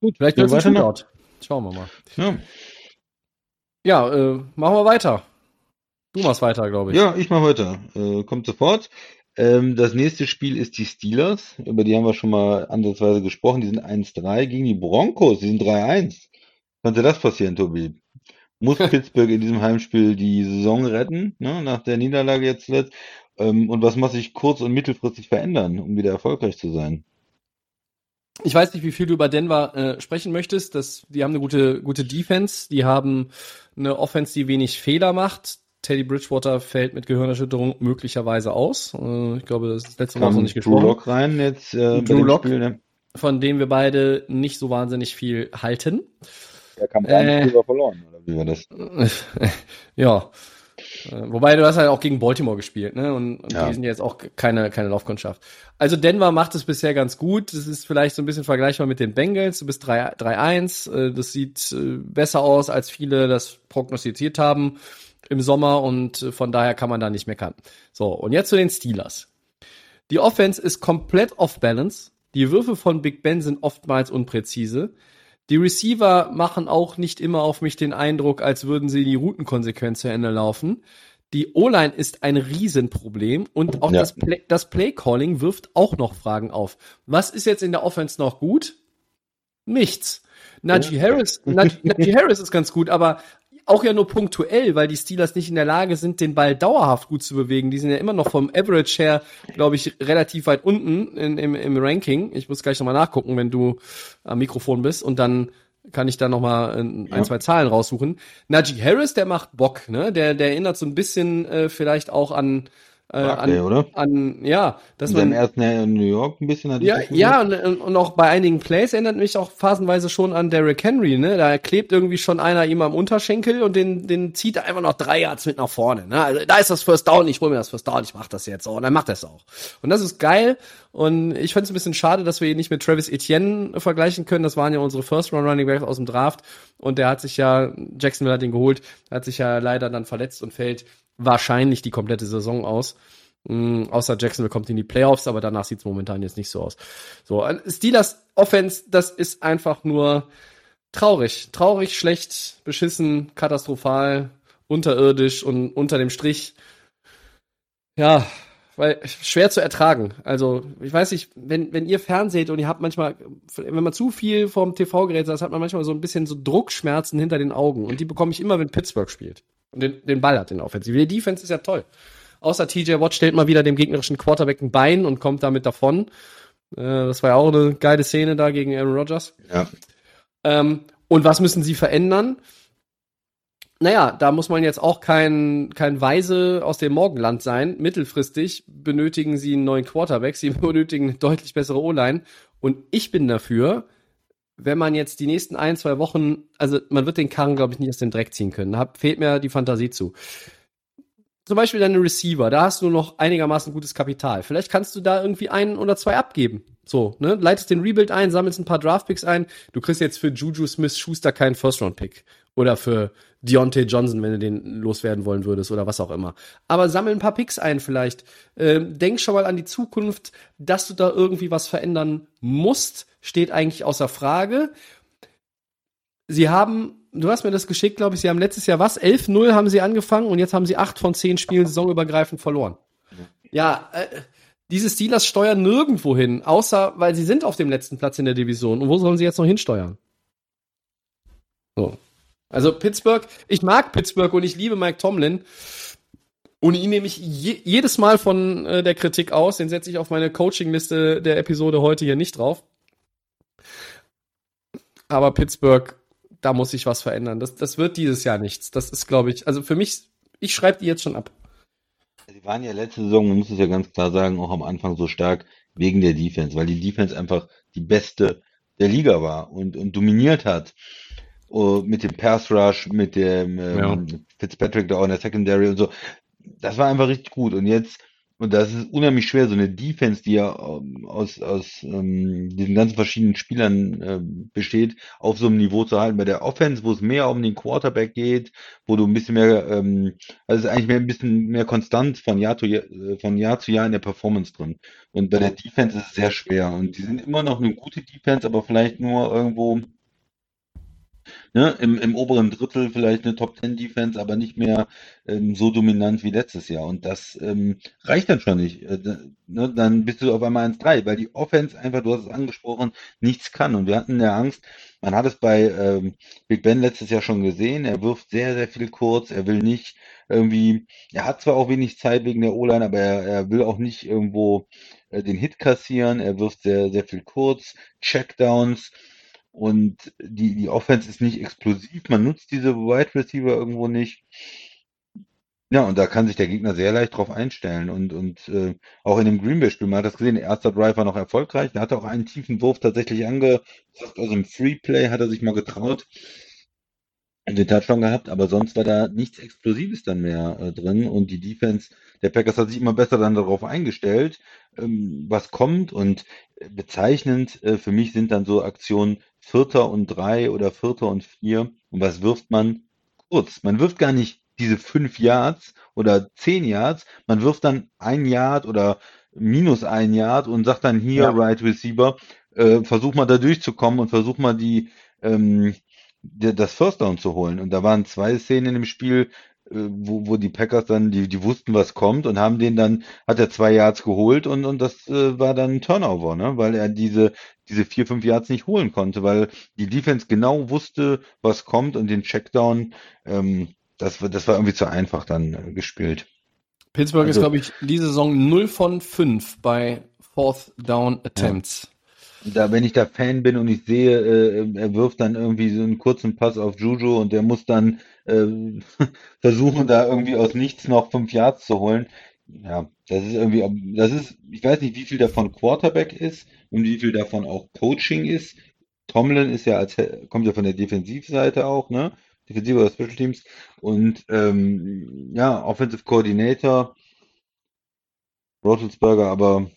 Gut, Vielleicht wird es weiter ein. Shootout. Schauen wir mal. Ja. Ja, äh, machen wir weiter. Du machst weiter, glaube ich. Ja, ich mache weiter. Äh, kommt sofort. Ähm, das nächste Spiel ist die Steelers. Über die haben wir schon mal ansatzweise gesprochen. Die sind 1-3 gegen die Broncos. Die sind 3-1. Könnte das passieren, Tobi? Muss Pittsburgh in diesem Heimspiel die Saison retten, ne, nach der Niederlage jetzt zuletzt? Ähm, und was muss sich kurz- und mittelfristig verändern, um wieder erfolgreich zu sein? Ich weiß nicht, wie viel du über Denver äh, sprechen möchtest. Das, die haben eine gute, gute Defense. Die haben eine Offense, die wenig Fehler macht. Teddy Bridgewater fällt mit Gehirnerschütterung möglicherweise aus. Äh, ich glaube, das ist das letzte Mal noch nicht Drew gesprochen. Lock rein jetzt äh, Drew Lock. Spiel, ne? Von dem wir beide nicht so wahnsinnig viel halten. Der kam Äh. verloren, oder wie war das? ja. Äh, Wobei du hast halt auch gegen Baltimore gespielt, ne? Und, und Ja. die sind ja jetzt auch keine, keine Laufkundschaft. Also Denver macht es bisher ganz gut. Das ist vielleicht so ein bisschen vergleichbar mit den Bengals. Du bist 3 3-1. Äh, Das sieht besser aus, als viele das prognostiziert haben im Sommer und äh, von daher kann man da nicht meckern. So, und jetzt zu den Steelers. Die Offense ist komplett off balance. Die Würfe von Big Ben sind oftmals unpräzise. Die Receiver machen auch nicht immer auf mich den Eindruck, als würden sie die Routenkonsequenz zu Ende laufen. Die O-Line ist ein Riesenproblem und auch Ja. das, Play das Play-Calling wirft auch noch Fragen auf. Was ist jetzt in der Offense noch gut? Nichts. Najee Harris, Najee, Najee Harris ist ganz gut, aber auch ja nur punktuell, weil die Steelers nicht in der Lage sind, den Ball dauerhaft gut zu bewegen. Die sind ja immer noch vom Average her, glaube ich, relativ weit unten in, im, im Ranking. Ich muss gleich nochmal nachgucken, wenn du am Mikrofon bist und dann kann ich da nochmal ein, ein, Ja. zwei Zahlen raussuchen. Najee Harris, der macht Bock, ne? Der, der erinnert so ein bisschen äh, vielleicht auch an äh, Barclay, an, oder? an, ja, dass man, ersten Jahr in New York ein bisschen ich ja, ja, und, und auch bei einigen Plays erinnert mich auch phasenweise schon an Derrick Henry, ne? Da klebt irgendwie schon einer ihm am Unterschenkel und den, den zieht er einfach noch drei Yards mit nach vorne, ne? Also da ist das First Down, ich hol mir das First Down, ich mach das jetzt auch. Und dann macht er es auch. Und das ist geil. Und ich fand es ein bisschen schade, dass wir ihn nicht mit Travis Etienne vergleichen können. Das waren ja unsere First Round Running Backs aus dem Draft. Und der hat sich ja, Jacksonville hat ihn geholt, hat sich ja leider dann verletzt und fällt wahrscheinlich die komplette Saison aus. Mm, außer Jacksonville kommt in die Playoffs, aber danach sieht's momentan jetzt nicht so aus. So, äh, Steelers Offense, das ist einfach nur traurig. Traurig, schlecht, beschissen, katastrophal, unterirdisch und unter dem Strich. Ja, weil schwer zu ertragen. Also, ich weiß nicht, wenn, wenn ihr fernseht und ihr habt manchmal, wenn man zu viel vorm TV-Gerät saß, hat man manchmal so ein bisschen so Druckschmerzen hinter den Augen. Und die bekomme ich immer, wenn Pittsburgh spielt. Und den, den Ball hat in der Offensive. Die Defense ist ja toll. Außer TJ Watt stellt mal wieder dem gegnerischen Quarterback ein Bein und kommt damit davon. Äh, das war ja auch eine geile Szene da gegen Aaron Rodgers. Ja. Ähm, und was müssen sie verändern? Naja, da muss man jetzt auch kein, kein Weise aus dem Morgenland sein. Mittelfristig benötigen sie einen neuen Quarterback, sie benötigen eine deutlich bessere O-Line. Und ich bin dafür, wenn man jetzt die nächsten ein, zwei Wochen, also man wird den Karren, glaube ich, nicht aus dem Dreck ziehen können. Da fehlt mir die Fantasie zu. Zum Beispiel deine Receiver, da hast du noch einigermaßen gutes Kapital. Vielleicht kannst du da irgendwie einen oder zwei abgeben. So, ne? Leitest den Rebuild ein, sammelst ein paar Draftpicks ein. Du kriegst jetzt für Juju Smith-Schuster keinen First-Round-Pick. Oder für Deontay Johnson, wenn du den loswerden wollen würdest oder was auch immer. Aber sammel ein paar Picks ein vielleicht. Ähm, denk schon mal an die Zukunft, dass du da irgendwie was verändern musst, steht eigentlich außer Frage. Sie haben, du hast mir das geschickt, glaube ich, sie haben letztes Jahr was? 11-0 haben sie angefangen und jetzt haben sie acht von zehn Spielen saisonübergreifend verloren. Ja, äh, diese Steelers steuern nirgendwo hin, außer weil sie sind auf dem letzten Platz in der Division. Und wo sollen sie jetzt noch hinsteuern? So. Also Pittsburgh, ich mag Pittsburgh und ich liebe Mike Tomlin. Und ihn nehme ich je, jedes Mal von äh, der Kritik aus. Den setze ich auf meine Coaching-Liste der Episode heute hier nicht drauf. Aber Pittsburgh, da muss sich was verändern. Das, das wird dieses Jahr nichts. Das ist, glaube ich, also für mich, ich schreibe die jetzt schon ab. Die waren ja letzte Saison, man muss es ja ganz klar sagen, auch am Anfang so stark wegen der Defense, weil die Defense einfach die beste der Liga war und, und dominiert hat. Oh, mit dem Pass Rush, mit dem ähm, Fitzpatrick da auch in der Secondary und so. Das war einfach richtig gut. Und jetzt, und das ist unheimlich schwer, so eine Defense, die ja ähm, aus, aus ähm, diesen ganzen verschiedenen Spielern äh, besteht, auf so einem Niveau zu halten. Bei der Offense, wo es mehr um den Quarterback geht, wo du ein bisschen mehr, ähm, also es ist eigentlich mehr ein bisschen mehr konstant von Jahr zu Jahr, äh, von Jahr zu Jahr in der Performance drin. Und bei der Defense ist es sehr schwer. Und die sind immer noch eine gute Defense, aber vielleicht nur irgendwo ne, im, im oberen Drittel vielleicht eine Top Ten Defense, aber nicht mehr ähm, so dominant wie letztes Jahr. Und das ähm, reicht dann schon nicht. Äh, ne, dann bist du auf einmal 1-3, weil die Offense einfach, du hast es angesprochen, nichts kann. Und wir hatten ja Angst, man hat es bei ähm, Big Ben letztes Jahr schon gesehen, er wirft sehr, sehr viel kurz, er will nicht irgendwie, er hat zwar auch wenig Zeit wegen der O-Line, aber er, er will auch nicht irgendwo äh, den Hit kassieren, er wirft sehr, sehr viel kurz, Checkdowns und die, die Offense ist nicht explosiv, man nutzt diese Wide Receiver irgendwo nicht. Ja, und da kann sich der Gegner sehr leicht drauf einstellen. Und, und äh, auch in dem Green Bay-Spiel, man hat das gesehen, der erste Drive war noch erfolgreich. Der hatte auch einen tiefen Wurf tatsächlich angebracht. Also im Free Play hat er sich mal getraut den Touchdown gehabt, aber sonst war da nichts Explosives dann mehr äh, drin. Und die Defense der Packers hat sich immer besser dann darauf eingestellt, ähm, was kommt. Und äh, bezeichnend äh, für mich sind dann so Aktionen Vierter und drei oder Vierter und vier. Und was wirft man? Kurz. Man wirft gar nicht diese fünf Yards oder zehn Yards. Man wirft dann ein Yard oder minus ein Yard und sagt dann hier, Ja. Right Receiver, äh, versuch mal da durchzukommen und versuch mal die, ähm, das First Down zu holen. Und da waren zwei Szenen im Spiel, wo, wo die Packers dann, die, die wussten, was kommt und haben den dann, hat er zwei Yards geholt und, und das äh, war dann ein Turnover, ne? weil er diese, diese vier, fünf Yards nicht holen konnte, weil die Defense genau wusste, was kommt und den Checkdown, ähm, das, war- das war irgendwie zu einfach dann äh, gespielt. Pittsburgh ist, Also- glaube ich, die Saison 0 von 5 bei Fourth Down Attempts. Da, wenn ich da Fan bin und ich sehe, äh, er wirft dann irgendwie so einen kurzen Pass auf Juju und der muss dann äh, versuchen, da irgendwie aus nichts noch fünf Yards zu holen. ja, das ist irgendwie, das ist, ich weiß nicht, wie viel davon Quarterback ist und wie viel davon auch Coaching ist. Tomlin ist ja als, kommt ja von der Defensivseite auch, ne? Defensiv oder Special Teams. Und ähm, ja, Offensive Coordinator, Roethlisberger, aber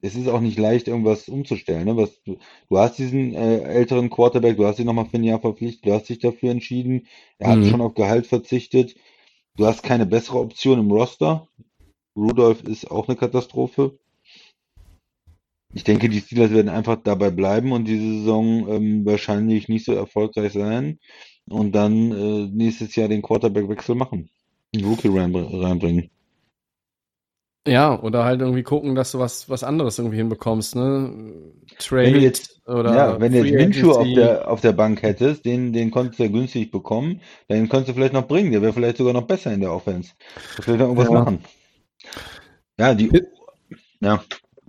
es ist auch nicht leicht, irgendwas umzustellen. Ne? Was, du, du hast diesen äh, älteren Quarterback, du hast ihn nochmal für ein Jahr verpflichtet, du hast dich dafür entschieden. Er hat Mhm. schon auf Gehalt verzichtet. Du hast keine bessere Option im Roster. Rudolph ist auch eine Katastrophe. Ich denke, die Steelers werden einfach dabei bleiben und diese Saison ähm, wahrscheinlich nicht so erfolgreich sein und dann äh, nächstes Jahr den Quarterback-Wechsel machen. Einen Rookie rein, reinbringen. Ja, oder halt irgendwie gucken, dass du was, was anderes irgendwie hinbekommst, ne? Trade Wenn du jetzt, oder ja, wenn du jetzt Minshew auf der, auf der Bank hättest, den, den konntest du ja günstig bekommen, den konntest du vielleicht noch bringen, der wäre vielleicht sogar noch besser in der Offense. Vielleicht noch irgendwas Ja. machen. Ja, die, Pit- ja,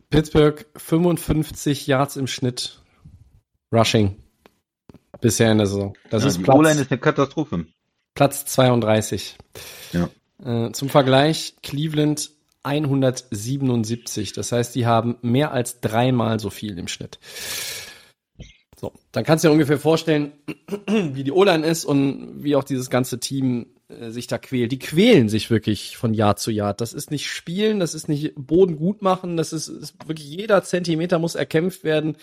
Pittsburgh 55 Yards im Schnitt Rushing bisher in der Saison. Das ja, ist die Platz, O-Line ist eine Katastrophe. Platz 32. Ja. Äh, zum Vergleich Cleveland 177. Das heißt, die haben mehr als dreimal so viel im Schnitt. So, dann kannst du dir ungefähr vorstellen, wie die O-Line ist und wie auch dieses ganze Team äh, sich da quält. Die quälen sich wirklich von Jahr zu Jahr. Das ist nicht Spielen, das ist nicht Boden gut machen, das ist, ist wirklich jeder Zentimeter muss erkämpft werden,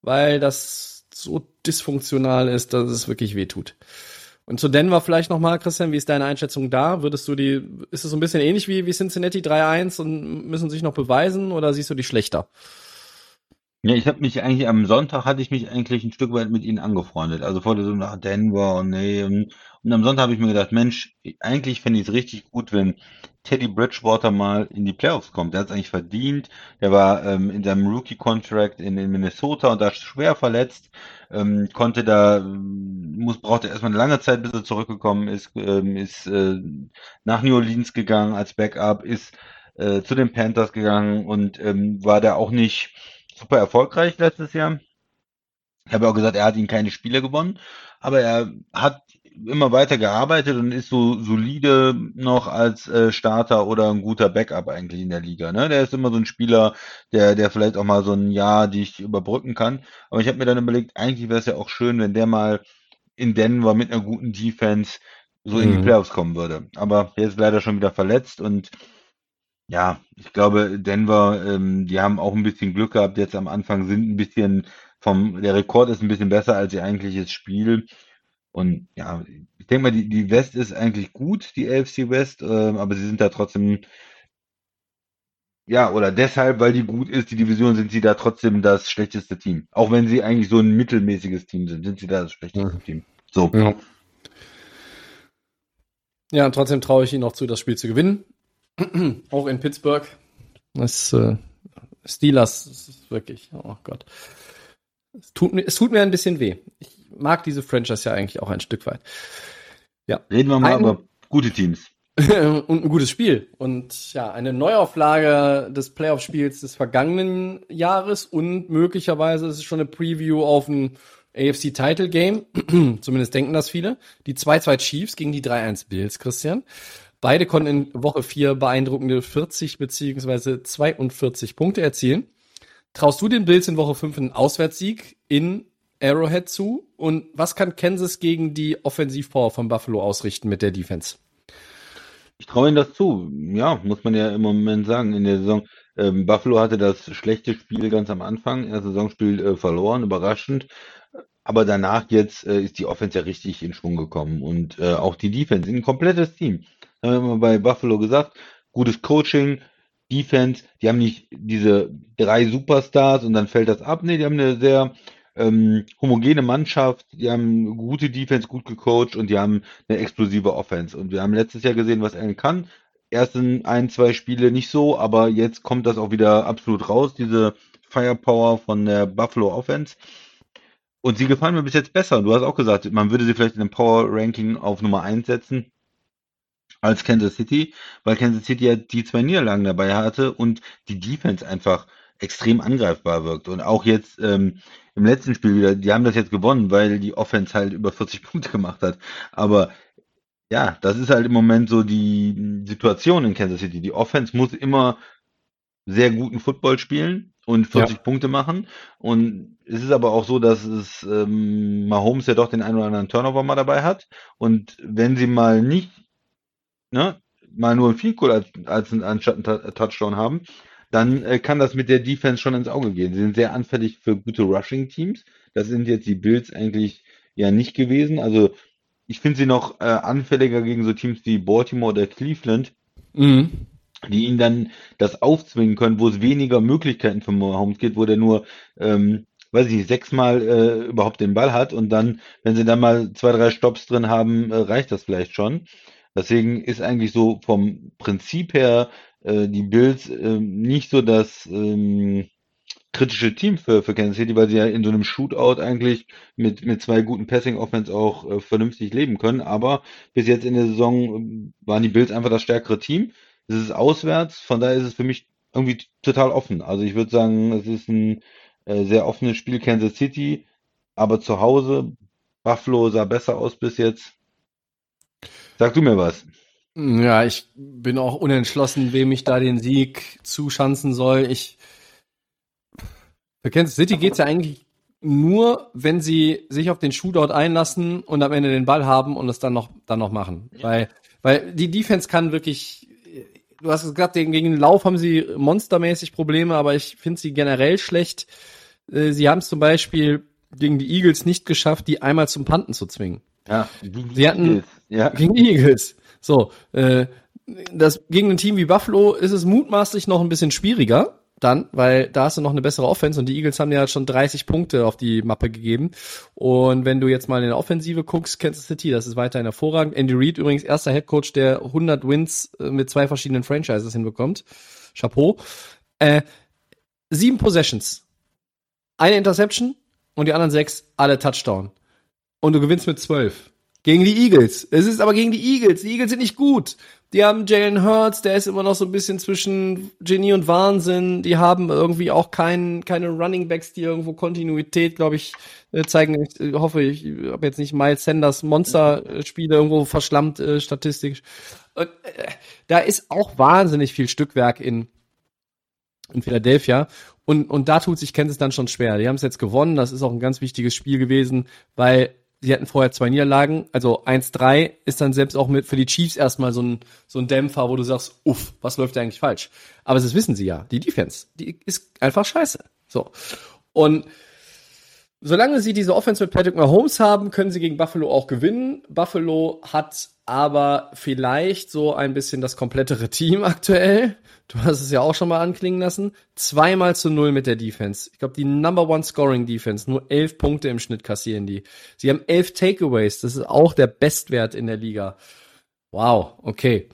weil das so dysfunktional ist, dass es wirklich wehtut. Und zu Denver vielleicht nochmal, Christian, wie ist deine Einschätzung da? Würdest du die, ist es so ein bisschen ähnlich wie, wie Cincinnati 3-1 und müssen sich noch beweisen oder siehst du die schlechter? Ja, ich habe mich eigentlich am Sonntag hatte ich mich eigentlich ein Stück weit mit ihnen angefreundet. Also vor der Saison nach Denver und nee. Und, und am Sonntag habe ich mir gedacht, Mensch, eigentlich fände ich es richtig gut, wenn Teddy Bridgewater mal in die Playoffs kommt. Der hat es eigentlich verdient. Der war ähm, in seinem Rookie-Contract in, in Minnesota und da schwer verletzt. Ähm, konnte da, ähm, muss, brauchte erstmal eine lange Zeit, bis er zurückgekommen ist, ähm, ist äh, nach New Orleans gegangen als Backup, ist äh, zu den Panthers gegangen und ähm, war da auch nicht super erfolgreich letztes Jahr. Ich habe auch gesagt, er hat ihn keine Spiele gewonnen, aber er hat immer weiter gearbeitet und ist so solide noch als äh, Starter oder ein guter Backup eigentlich in der Liga. Ne? Der ist immer so ein Spieler, der, der vielleicht auch mal so ein Jahr dich überbrücken kann. Aber ich habe mir dann überlegt, eigentlich wäre es ja auch schön, wenn der mal in Denver mit einer guten Defense so in die Mhm. Playoffs kommen würde. Aber er ist leider schon wieder verletzt und ja, ich glaube, Denver, ähm, die haben auch ein bisschen Glück gehabt jetzt am Anfang, sind ein bisschen vom, der Rekord ist ein bisschen besser als ihr eigentliches Spiel. Und ja, ich denke mal, die, die West ist eigentlich gut, die AFC West, ähm, aber sie sind da trotzdem, ja, oder deshalb, weil die gut ist, die Division, sind sie da trotzdem das schlechteste Team. Auch wenn sie eigentlich so ein mittelmäßiges Team sind, sind sie da das schlechteste Mhm. Team. So. Ja. Ja, und trotzdem traue ich ihnen auch zu, das Spiel zu gewinnen. auch in Pittsburgh. Das äh, Steelers das ist wirklich, oh Gott. Es tut, mir- es tut mir ein bisschen weh. Ich mag diese Franchise ja eigentlich auch ein Stück weit. Reden wir mal Ein- über gute Teams. und ein gutes Spiel. Und ja, eine Neuauflage des Playoff-Spiels des vergangenen Jahres und möglicherweise ist es schon eine Preview auf ein AFC-Title-Game. Zumindest denken das viele. Die 2-2 Chiefs gegen die 3-1 Bills, Christian. Beide konnten in Woche 4 beeindruckende 40 beziehungsweise 42 Punkte erzielen. Traust du den Bills in Woche 5 einen Auswärtssieg in Arrowhead zu? Und was kann Kansas gegen die Offensivpower von Buffalo ausrichten mit der Defense? Ich traue ihnen das zu. Ja, muss man ja im Moment sagen. In der Saison, ähm, Buffalo hatte das schlechte Spiel ganz am Anfang, das Saisonspiel äh, verloren, überraschend. Aber danach jetzt äh, ist die Offense ja richtig in Schwung gekommen und äh, auch die Defense, ein komplettes Team. Haben wir bei Buffalo gesagt, gutes Coaching, Defense, die haben nicht diese drei Superstars und dann fällt das ab. Nee, die haben eine sehr ähm, homogene Mannschaft, die haben gute Defense, gut gecoacht und die haben eine explosive Offense. Und wir haben letztes Jahr gesehen, was er kann. Ersten ein, zwei Spiele nicht so, aber jetzt kommt das auch wieder absolut raus, diese Firepower von der Buffalo Offense. Und sie gefallen mir bis jetzt besser. Du hast auch gesagt, man würde sie vielleicht in einem Power Ranking auf Nummer 1 setzen als Kansas City, weil Kansas City ja die zwei Niederlagen dabei hatte und die Defense einfach extrem angreifbar wirkt. Und auch jetzt ähm, im letzten Spiel wieder, die haben das jetzt gewonnen, weil die Offense halt über 40 Punkte gemacht hat. Aber Ja, das ist halt im Moment so die Situation in Kansas City. Die Offense muss immer sehr guten Football spielen und 40 Ja. Punkte machen. Und es ist aber auch so, dass es ähm, Mahomes ja doch den einen oder anderen Turnover mal dabei hat. Und wenn sie mal nicht, ne, mal nur ein Field Goal als, als ein, anstatt ein Tou- Touchdown haben, dann äh, kann das mit der Defense schon ins Auge gehen. Sie sind sehr anfällig für gute Rushing-Teams. Das sind jetzt die Bills eigentlich ja nicht gewesen. Also ich finde sie noch äh, anfälliger gegen so Teams wie Baltimore oder Cleveland, Mhm. die ihnen dann das aufzwingen können, wo es weniger Möglichkeiten für Mahomes gibt, wo der nur, ähm, weiß ich nicht, sechsmal äh, überhaupt den Ball hat und dann, wenn sie dann mal zwei, drei Stops drin haben, äh, reicht das vielleicht schon. Deswegen ist eigentlich so vom Prinzip her äh, die Bills ähm, nicht so das ähm, kritische Team für, für Kansas City, weil sie ja in so einem Shootout eigentlich mit, mit zwei guten Passing-Offense auch äh, vernünftig leben können. Aber bis jetzt in der Saison ähm, waren die Bills einfach das stärkere Team. Es ist auswärts, von daher ist es für mich irgendwie total offen. Also ich würde sagen, es ist ein äh, sehr offenes Spiel Kansas City, aber zu Hause, Buffalo sah besser aus bis jetzt. Sag du mir was. Ja, ich bin auch unentschlossen, wem ich da den Sieg zuschanzen soll. Ich für Kansas City geht's ja eigentlich nur, wenn sie sich auf den Shootout einlassen und am Ende den Ball haben und es dann noch dann noch machen, weil weil die Defense kann wirklich du hast gesagt, gegen gegen den Lauf haben sie monstermäßig Probleme, aber ich finde sie generell schlecht. Äh, Sie haben es zum Beispiel gegen die Eagles nicht geschafft, die einmal zum Panten zu zwingen. Ja, die Sie hatten- Eagles. ja. Gegen die Eagles. So, äh, das gegen ein Team wie Buffalo ist es mutmaßlich noch ein bisschen schwieriger dann, weil da hast du noch eine bessere Offense und die Eagles haben ja schon 30 Punkte auf die Mappe gegeben. Und wenn du jetzt mal in der Offensive guckst, Kansas City, das ist weiterhin hervorragend. Andy Reid übrigens erster Headcoach, der 100 Wins äh, mit zwei verschiedenen Franchises hinbekommt. Chapeau. Äh, sieben Possessions. Eine Interception und die anderen sechs alle Touchdown. Und du gewinnst mit zwölf. Gegen die Eagles. Es ist aber gegen die Eagles. Die Eagles sind nicht gut. Die haben Jalen Hurts, der ist immer noch so ein bisschen zwischen Genie und Wahnsinn. Die haben irgendwie auch kein, keine Running Backs, die irgendwo Kontinuität, glaube ich, äh, zeigen. Ich äh, hoffe, ich habe jetzt nicht Miles Sanders Monster-Spiele irgendwo verschlammt äh, statistisch. Und, äh, da ist auch wahnsinnig viel Stückwerk in, in Philadelphia. Und, und da tut sich Kansas dann schon schwer. Die haben es jetzt gewonnen. Das ist auch ein ganz wichtiges Spiel gewesen, weil sie hatten vorher zwei Niederlagen. Also 1-3 ist dann selbst auch mit für die Chiefs erstmal so ein, so ein Dämpfer, wo du sagst, uff, was läuft da eigentlich falsch? Aber das wissen sie ja. Die Defense, die ist einfach scheiße. So. Und solange sie diese Offense mit Patrick Mahomes haben, können sie gegen Buffalo auch gewinnen. Buffalo hat aber vielleicht so ein bisschen das komplettere Team aktuell. Du hast es ja auch schon mal anklingen lassen. Zweimal zu null mit der Defense. Ich glaube, die Number One Scoring Defense. Nur elf Punkte im Schnitt kassieren die. Sie haben elf Takeaways. Das ist auch der Bestwert in der Liga. Wow, okay.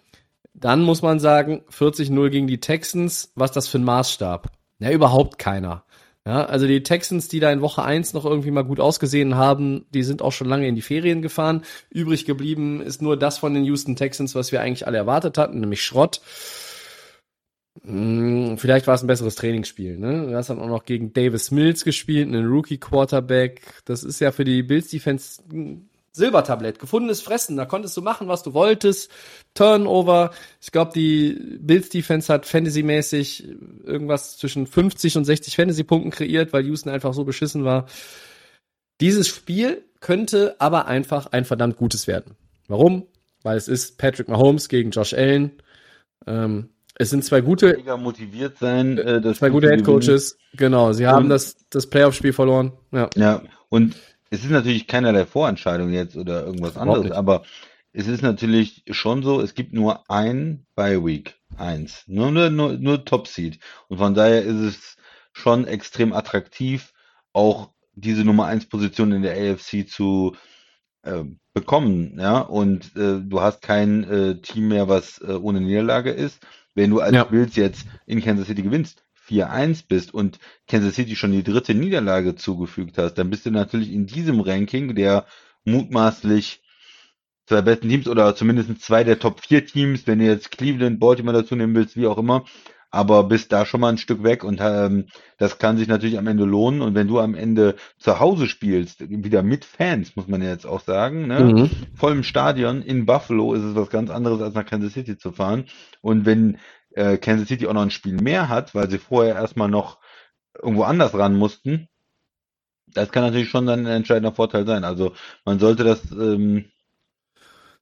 Dann muss man sagen, 40-0 gegen die Texans. Was das für ein Maßstab? Ja, überhaupt keiner. Ja, also die Texans, die da in Woche 1 noch irgendwie mal gut ausgesehen haben, die sind auch schon lange in die Ferien gefahren. Übrig geblieben ist nur das von den Houston Texans, was wir eigentlich alle erwartet hatten, nämlich Schrott. Hm, vielleicht war es ein besseres Trainingsspiel. Ne? Du hast dann auch noch gegen Davis Mills gespielt, einen Rookie-Quarterback. Das ist ja für die Bills-Defense ein Silbertablett. Gefundenes Fressen. Da konntest du machen, was du wolltest. Turnover. Ich glaube, die Bills-Defense hat fantasymäßig irgendwas zwischen 50 und 60 Fantasy-Punkten kreiert, weil Houston einfach so beschissen war. Dieses Spiel könnte aber einfach ein verdammt gutes werden. Warum? Weil es ist Patrick Mahomes gegen Josh Allen. Ähm, es sind zwei gute, Mega motiviert sein, äh, das zwei gute zu Head gewinnen. Coaches. Genau, sie haben das, das Playoff-Spiel verloren. Ja. Ja, und es ist natürlich keinerlei Vorentscheidung jetzt oder irgendwas anderes, aber es ist natürlich schon so, es gibt nur ein Bye Week, eins, nur, nur, nur, nur Top Seed. Und von daher ist es schon extrem attraktiv, auch diese Nummer eins Position in der AFC zu äh, bekommen, ja. Und äh, du hast kein äh, Team mehr, was äh, ohne Niederlage ist. Wenn du als Ja. Bills jetzt in Kansas City gewinnst, 4-1 bist und Kansas City schon die dritte Niederlage zugefügt hast, dann bist du natürlich in diesem Ranking der mutmaßlich zwei besten Teams oder zumindest zwei der Top 4 Teams, wenn du jetzt Cleveland, Baltimore dazu nehmen willst, wie auch immer. aber bist da schon mal ein Stück weg und ähm, das kann sich natürlich am Ende lohnen. Und wenn du am Ende zu Hause spielst, wieder mit Fans, muss man ja jetzt auch sagen, ne? Mhm. voll im Stadion in Buffalo ist es was ganz anderes, als nach Kansas City zu fahren. Und wenn äh, Kansas City auch noch ein Spiel mehr hat, weil sie vorher erstmal noch irgendwo anders ran mussten, das kann natürlich schon dann ein entscheidender Vorteil sein. Also man sollte das, ähm,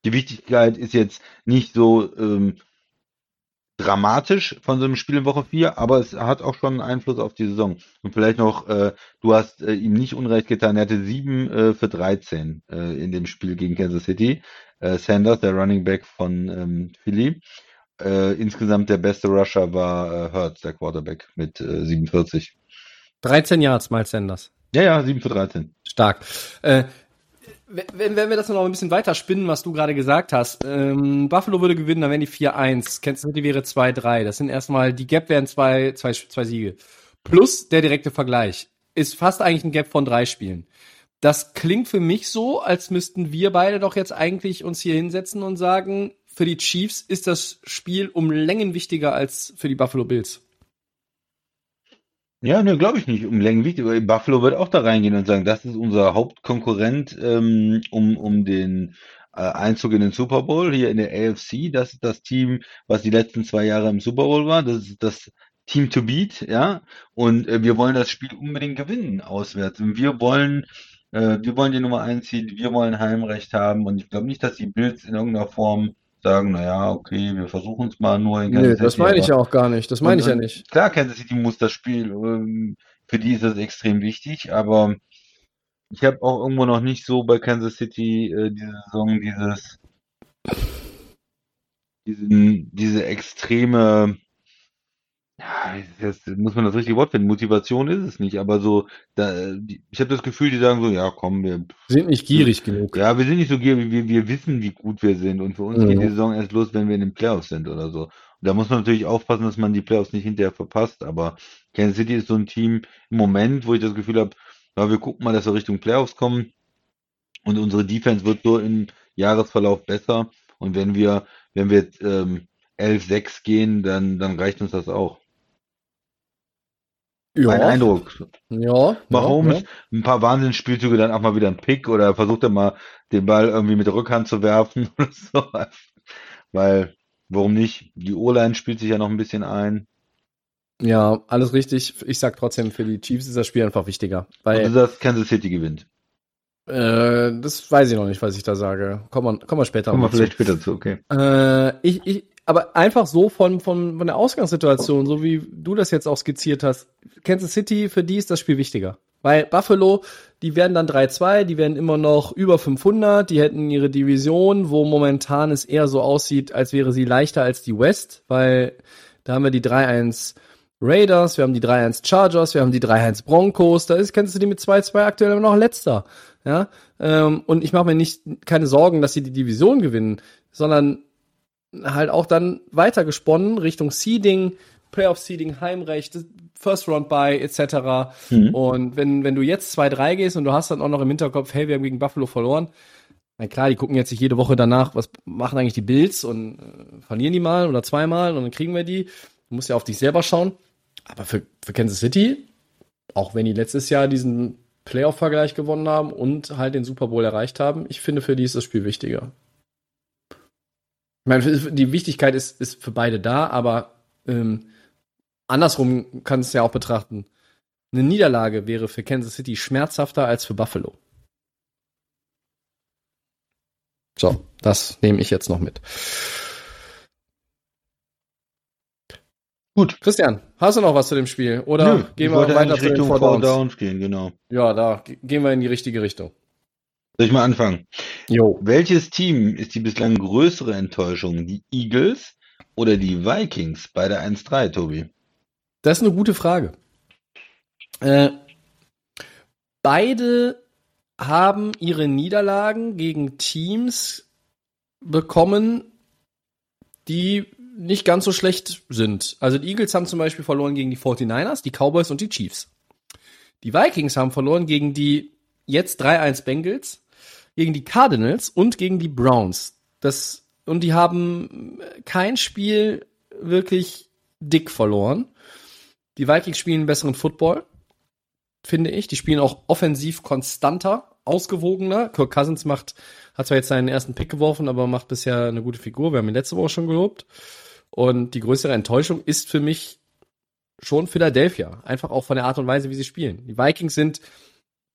die Wichtigkeit ist jetzt nicht so ähm, dramatisch von so einem Spiel in Woche 4, aber es hat auch schon einen Einfluss auf die Saison. Und vielleicht noch, äh, du hast äh, ihm nicht unrecht getan, er hatte 7 äh, für 13 äh, in dem Spiel gegen Kansas City. Äh, Sanders, der Running Back von ähm, Philly. Äh, insgesamt der beste Rusher war äh, Hurts, der Quarterback, mit äh, 47. 13 Yards, Miles Sanders. Ja, ja, 7 für 13. Stark. Äh, wenn, wenn wir das noch ein bisschen weiter spinnen, was du gerade gesagt hast, ähm, Buffalo würde gewinnen, dann wären die 4-1, Kansas City wäre 2-3. Das sind erstmal, die Gap wären zwei, zwei, zwei Siege. Plus der direkte Vergleich. Ist fast eigentlich ein Gap von drei Spielen. Das klingt für mich so, als müssten wir beide doch jetzt eigentlich uns hier hinsetzen und sagen, für die Chiefs ist das Spiel um Längen wichtiger als für die Buffalo Bills. Ja, ne, glaube ich nicht. Um Längen wichtig. Buffalo wird auch da reingehen und sagen, das ist unser Hauptkonkurrent ähm, um, um den äh, Einzug in den Super Bowl hier in der AFC. Das ist das Team, was die letzten zwei Jahre im Super Bowl war. Das ist das Team to beat, ja. Und äh, wir wollen das Spiel unbedingt gewinnen auswärts. Und wir wollen, äh, wir wollen die Nummer eins ziehen, wir wollen Heimrecht haben. Und ich glaube nicht, dass die Bills in irgendeiner Form sagen, naja, okay, wir versuchen es mal nur in Kansas City. Nee, das meine ich ja auch gar nicht. Das meine ich ja nicht. Klar, Kansas City muss das Spiel, ähm, für die ist das extrem wichtig, aber ich habe auch irgendwo noch nicht so bei Kansas City äh, diese Saison dieses diesen, diese extreme ja, jetzt muss man das richtige Wort finden. Motivation ist es nicht, aber so, da, die, ich habe das Gefühl, die sagen so, ja, komm, wir sind nicht gierig genug. Ja, wir sind nicht so gierig, wir, wir wissen, wie gut wir sind und für uns mhm. geht die Saison erst los, wenn wir in den Playoffs sind oder so. Und da muss man natürlich aufpassen, dass man die Playoffs nicht hinterher verpasst, aber Kansas City ist so ein Team im Moment, wo ich das Gefühl habe, ja, wir gucken mal, dass wir Richtung Playoffs kommen und unsere Defense wird so im Jahresverlauf besser und wenn wir, wenn wir ähm, 11-6 gehen, dann, dann reicht uns das auch. Ja. Mein Eindruck. Ja. Warum ja, ja. ein paar Wahnsinnsspielzüge dann auch mal wieder ein Pick oder versucht er mal den Ball irgendwie mit der Rückhand zu werfen oder so. Weil, warum nicht? Die O-Line spielt sich ja noch ein bisschen ein. Ja, alles richtig. Ich sag trotzdem, für die Chiefs ist das Spiel einfach wichtiger. Weil, Und du sagst, Kansas City gewinnt. Äh, das weiß ich noch nicht, was ich da sage. Kommen wir, kommen wir später. Kommen wir vielleicht später zu, okay. Äh, ich, ich, aber einfach so von, von, von der Ausgangssituation, so wie du das jetzt auch skizziert hast, Kansas City, für die ist das Spiel wichtiger. Weil Buffalo, die werden dann 3-2, die werden immer noch über 500, die hätten ihre Division, wo momentan es eher so aussieht, als wäre sie leichter als die West, weil da haben wir die 3-1 Raiders, wir haben die 3-1 Chargers, wir haben die 3-1 Broncos, da ist Kansas City mit 2-2 aktuell immer noch letzter. Ja, ähm, und ich mache mir nicht keine Sorgen, dass sie die Division gewinnen, sondern halt auch dann weitergesponnen Richtung Seeding, Playoff Seeding, Heimrecht, First Round Bye etc. Mhm. Und wenn wenn du jetzt 2-3 gehst und du hast dann auch noch im Hinterkopf, hey, wir haben gegen Buffalo verloren, na klar, die gucken jetzt sich jede Woche danach, was machen eigentlich die Bills und äh, verlieren die mal oder zweimal und dann kriegen wir die. Du musst ja auf dich selber schauen. Aber für, für Kansas City, auch wenn die letztes Jahr diesen Playoff-Vergleich gewonnen haben und halt den Super Bowl erreicht haben, ich finde, für die ist das Spiel wichtiger. Ich meine, die Wichtigkeit ist, ist für beide da, aber ähm, andersrum kann es ja auch betrachten. Eine Niederlage wäre für Kansas City schmerzhafter als für Buffalo. So, das nehme ich jetzt noch mit. Gut. Christian, hast du noch was zu dem Spiel? Oder Nö, gehen wir weiter zu Richtung den Four Downs gehen, genau. Ja, da gehen wir in die richtige Richtung. Soll ich mal anfangen? Jo. Welches Team ist die bislang größere Enttäuschung? Die Eagles oder die Vikings bei der 1-3, Tobi? Das ist eine gute Frage. Äh, beide haben ihre Niederlagen gegen Teams bekommen, die nicht ganz so schlecht sind. Also die Eagles haben zum Beispiel verloren gegen die 49ers, die Cowboys und die Chiefs. Die Vikings haben verloren gegen die jetzt 3-1 Bengals gegen die Cardinals und gegen die Browns. Das, und die haben kein Spiel wirklich dick verloren. Die Vikings spielen besseren Football, finde ich. Die spielen auch offensiv konstanter, ausgewogener. Kirk Cousins macht, hat zwar jetzt seinen ersten Pick geworfen, aber macht bisher eine gute Figur. Wir haben ihn letzte Woche schon gelobt. Und die größere Enttäuschung ist für mich schon Philadelphia. Einfach auch von der Art und Weise, wie sie spielen. Die Vikings sind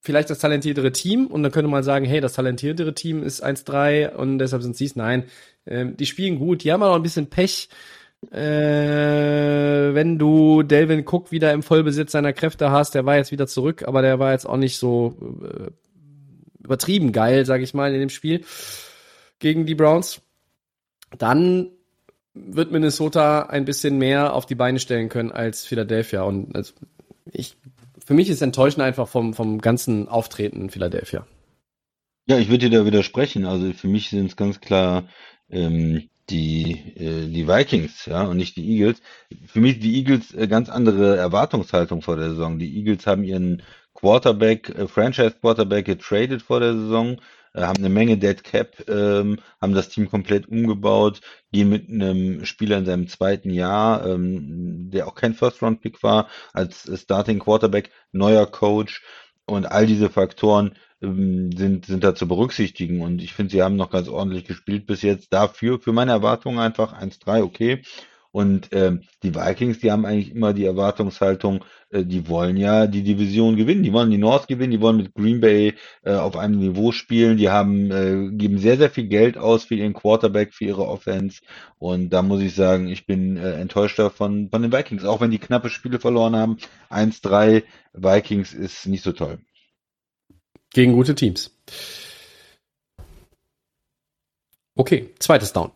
vielleicht das talentiertere Team und dann könnte man sagen, hey, das talentiertere Team ist 1-3 und deshalb sind sie es. Nein, ähm, die spielen gut, die haben auch ein bisschen Pech. Äh, wenn du Delvin Cook wieder im Vollbesitz seiner Kräfte hast, der war jetzt wieder zurück, aber der war jetzt auch nicht so äh, übertrieben geil, sag ich mal, in dem Spiel gegen die Browns. Dann wird Minnesota ein bisschen mehr auf die Beine stellen können als Philadelphia. Und also ich, für mich ist enttäuschend einfach vom, vom ganzen Auftreten in Philadelphia. Ja, ich würde dir da widersprechen. Also für mich sind es ganz klar ähm, die, äh, die Vikings, ja, und nicht die Eagles. Für mich die Eagles äh, ganz andere Erwartungshaltung vor der Saison. Die Eagles haben ihren Quarterback, äh, Franchise Quarterback getradet vor der Saison, haben eine Menge Dead Cap, ähm, haben das Team komplett umgebaut, gehen mit einem Spieler in seinem zweiten Jahr, ähm, der auch kein First-Round-Pick war, als Starting Quarterback, neuer Coach und all diese Faktoren ähm, sind, sind da zu berücksichtigen. Und ich finde, sie haben noch ganz ordentlich gespielt bis jetzt. Dafür, für meine Erwartungen einfach 1-3, okay. Und ähm, die Vikings, die haben eigentlich immer die Erwartungshaltung, äh, die wollen ja die Division gewinnen, die wollen die North gewinnen, die wollen mit Green Bay äh, auf einem Niveau spielen, die haben äh, geben sehr sehr viel Geld aus für ihren Quarterback, für ihre Offense und da muss ich sagen, ich bin äh, enttäuscht davon von den Vikings, auch wenn die knappe Spiele verloren haben. 1-3 Vikings ist nicht so toll. Gegen gute Teams. Okay, zweites Down.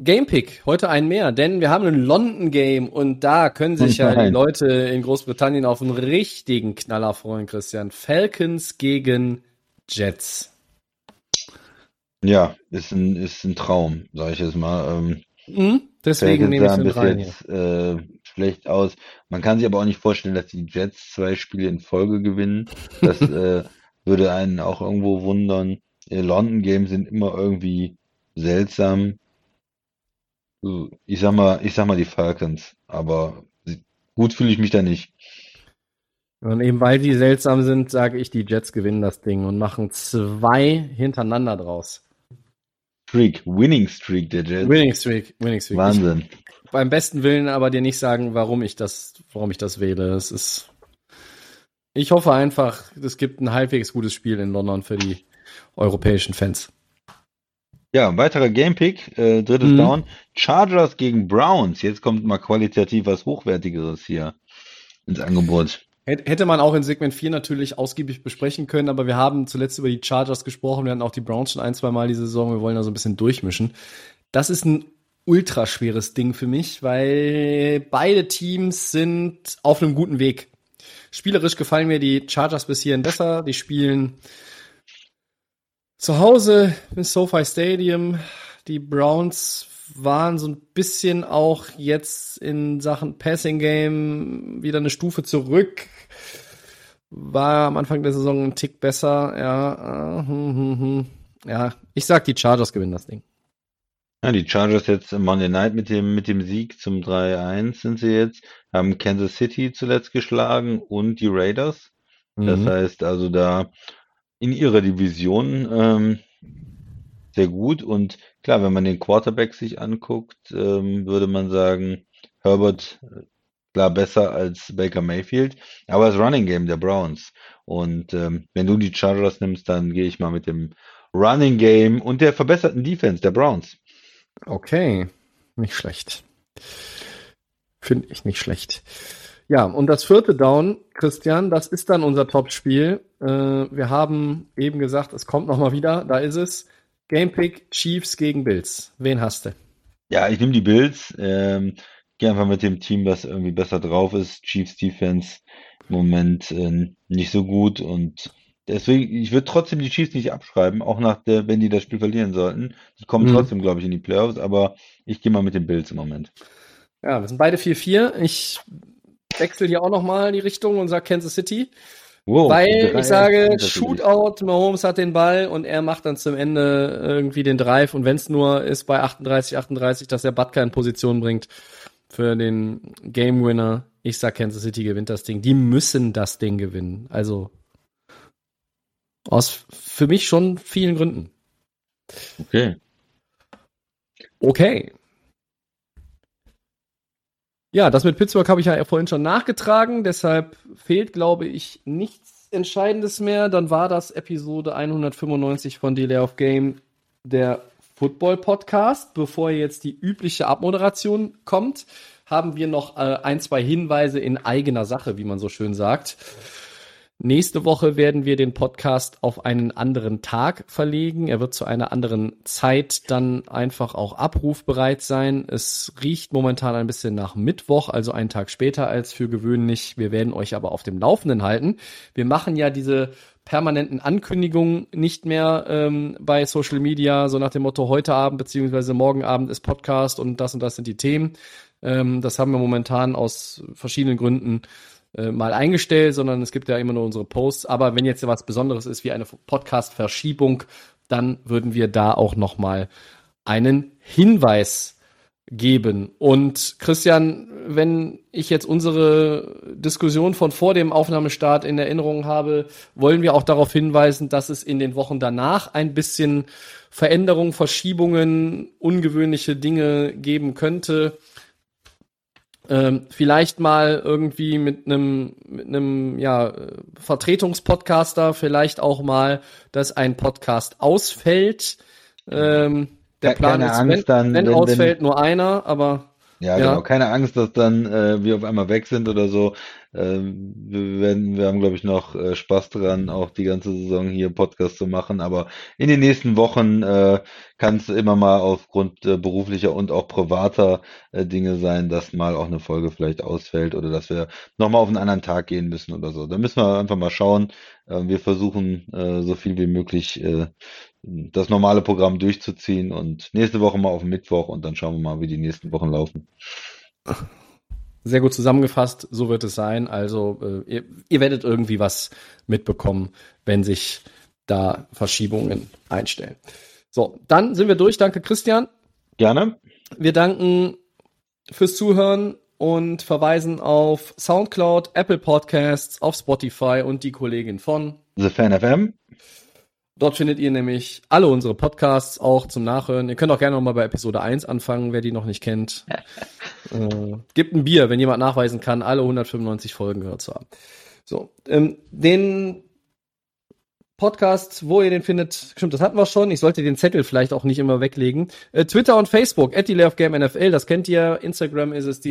Gamepick, heute ein mehr, denn wir haben ein London Game und da können sich ja die Leute in Großbritannien auf einen richtigen Knaller freuen, Christian. Falcons gegen Jets. Ja, ist ein, ist ein Traum, sage ich jetzt mal. Ähm, mhm, deswegen nehme ich den bis rein jetzt äh, schlecht aus. Man kann sich aber auch nicht vorstellen, dass die Jets zwei Spiele in Folge gewinnen. Das äh, würde einen auch irgendwo wundern. Die London Games sind immer irgendwie seltsam ich sag mal, ich sag mal die Falcons, aber gut fühle ich mich da nicht. Und eben weil die seltsam sind, sage ich, die Jets gewinnen das Ding und machen zwei hintereinander draus. Streak, Winning Streak der Jets. Winning Streak, Winning Streak. Wahnsinn. Ich, beim besten Willen aber dir nicht sagen, warum ich das, warum ich das wähle. Es ist, ich hoffe einfach, es gibt ein halbwegs gutes Spiel in London für die europäischen Fans. Ja, weiterer Gamepick, äh, drittes mhm. Down. Chargers gegen Browns. Jetzt kommt mal qualitativ was Hochwertigeres hier ins Angebot. Hätte man auch in Segment 4 natürlich ausgiebig besprechen können, aber wir haben zuletzt über die Chargers gesprochen, wir hatten auch die Browns schon ein, zwei Mal diese Saison, wir wollen da so ein bisschen durchmischen. Das ist ein ultra schweres Ding für mich, weil beide Teams sind auf einem guten Weg. Spielerisch gefallen mir die Chargers bis hierhin besser, die spielen zu Hause im SoFi Stadium. Die Browns waren so ein bisschen auch jetzt in Sachen Passing Game wieder eine Stufe zurück. War am Anfang der Saison ein Tick besser. Ja, äh, hm, hm, hm. ja ich sag, die Chargers gewinnen das Ding. Ja, die Chargers jetzt im Monday Night mit dem, mit dem Sieg zum 3-1 sind sie jetzt, haben Kansas City zuletzt geschlagen und die Raiders. Mhm. Das heißt also da in ihrer Division ähm, sehr gut. Und klar, wenn man den Quarterback sich anguckt, ähm, würde man sagen, Herbert äh, klar besser als Baker Mayfield, aber das Running Game der Browns. Und ähm, wenn du die Chargers nimmst, dann gehe ich mal mit dem Running Game und der verbesserten Defense der Browns. Okay, nicht schlecht. Finde ich nicht schlecht. Ja, und das vierte Down, Christian, das ist dann unser Topspiel. Äh, wir haben eben gesagt, es kommt nochmal wieder, da ist es. Gamepick Chiefs gegen Bills. Wen hast du? Ja, ich nehme die Bills. Ähm, gehe einfach mit dem Team, das irgendwie besser drauf ist. Chiefs Defense im Moment äh, nicht so gut und deswegen, ich würde trotzdem die Chiefs nicht abschreiben, auch nach der, wenn die das Spiel verlieren sollten. Die kommen mhm. trotzdem, glaube ich, in die Playoffs, aber ich gehe mal mit den Bills im Moment. Ja, wir sind beide 4-4. Ich wechsle hier auch nochmal die Richtung und sage Kansas City. Wow, Weil ich sage. Shootout, Mahomes hat den Ball und er macht dann zum Ende irgendwie den Drive und wenn es nur ist bei 38, 38, dass er Butker in Position bringt für den Game Winner. Ich sag, Kansas City gewinnt das Ding. Die müssen das Ding gewinnen. Also aus für mich schon vielen Gründen. Okay. Okay. Ja, das mit Pittsburgh habe ich ja vorhin schon nachgetragen, deshalb fehlt, glaube ich, nichts Entscheidendes mehr. Dann war das Episode 195 von Delay of Game, der Football Podcast. Bevor jetzt die übliche Abmoderation kommt, haben wir noch äh, ein, zwei Hinweise in eigener Sache, wie man so schön sagt. Nächste Woche werden wir den Podcast auf einen anderen Tag verlegen. Er wird zu einer anderen Zeit dann einfach auch abrufbereit sein. Es riecht momentan ein bisschen nach Mittwoch, also einen Tag später als für gewöhnlich. Wir werden euch aber auf dem Laufenden halten. Wir machen ja diese permanenten Ankündigungen nicht mehr ähm, bei Social Media, so nach dem Motto heute Abend beziehungsweise morgen Abend ist Podcast und das und das sind die Themen. Ähm, das haben wir momentan aus verschiedenen Gründen äh, mal eingestellt, sondern es gibt ja immer nur unsere Posts. Aber wenn jetzt was Besonderes ist wie eine Podcast-Verschiebung, dann würden wir da auch noch mal einen Hinweis geben. Und Christian, wenn ich jetzt unsere Diskussion von vor dem Aufnahmestart in Erinnerung habe, wollen wir auch darauf hinweisen, dass es in den Wochen danach ein bisschen Veränderungen, Verschiebungen, ungewöhnliche Dinge geben könnte ähm, vielleicht mal irgendwie mit einem mit einem ja Vertretungspodcaster vielleicht auch mal, dass ein Podcast ausfällt. Ähm, der Ke- Plan ist, Angst wenn, dann, wenn, wenn- wenn- ausfällt, nur einer, aber Ja, Ja. genau. Keine Angst, dass dann äh, wir auf einmal weg sind oder so. Ähm, wir werden, wir haben, glaube ich, noch äh, Spaß dran, auch die ganze Saison hier Podcast zu machen. Aber in den nächsten Wochen äh, kann es immer mal aufgrund äh, beruflicher und auch privater äh, Dinge sein, dass mal auch eine Folge vielleicht ausfällt oder dass wir nochmal auf einen anderen Tag gehen müssen oder so. Da müssen wir einfach mal schauen. Äh, wir versuchen äh, so viel wie möglich äh, das normale Programm durchzuziehen und nächste Woche mal auf Mittwoch und dann schauen wir mal, wie die nächsten Wochen laufen. sehr gut zusammengefasst, so wird es sein. Also äh, ihr, ihr werdet irgendwie was mitbekommen, wenn sich da Verschiebungen einstellen. So, dann sind wir durch. Danke, Christian. Gerne. Wir danken fürs Zuhören und verweisen auf Soundcloud, Apple Podcasts, auf Spotify und die Kollegin von. The Fan FM. Dort findet ihr nämlich alle unsere Podcasts auch zum Nachhören. Ihr könnt auch gerne noch mal bei Episode 1 anfangen, wer die noch nicht kennt. äh, gibt ein Bier, wenn jemand nachweisen kann, alle 195 Folgen gehört zu haben. So, ähm, den Podcast, wo ihr den findet, stimmt, das hatten wir schon. Ich sollte den Zettel vielleicht auch nicht immer weglegen. Äh, Twitter und Facebook, at NFL, das kennt ihr. Instagram ist es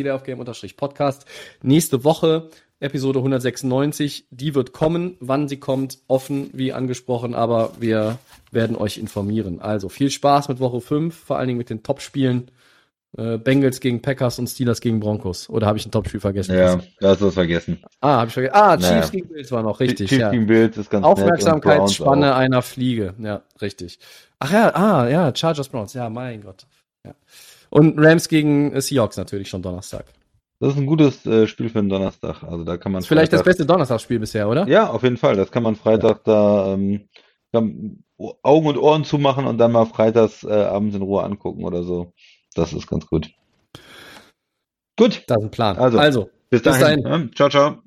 Podcast. Nächste Woche Episode 196, die wird kommen. Wann sie kommt, offen, wie angesprochen, aber wir werden euch informieren. Also viel Spaß mit Woche 5, vor allen Dingen mit den Top-Spielen. Äh, Bengals gegen Packers und Steelers gegen Broncos. Oder habe ich ein Topspiel vergessen? Ja, da hast vergessen. Ah, habe ich vergessen. Ah, Naja. Chiefs gegen Bills war noch richtig. Chiefs ja. gegen Bills ist ganz Aufmerksamkeitsspanne einer Fliege. Ja, richtig. Ach ja, ah, ja, Chargers Browns. Ja, mein Gott. Ja. Und Rams gegen äh, Seahawks natürlich schon Donnerstag. Das ist ein gutes äh, Spiel für einen Donnerstag. Also da kann man vielleicht das beste Donnerstagsspiel bisher, oder? Ja, auf jeden Fall. Das kann man Freitag da ähm, Augen und Ohren zumachen und dann mal freitags äh, abends in Ruhe angucken oder so. Das ist ganz gut. Gut, Das ist ein Plan. Also, also bis Bis dahin. dahin. Ja, ciao, ciao.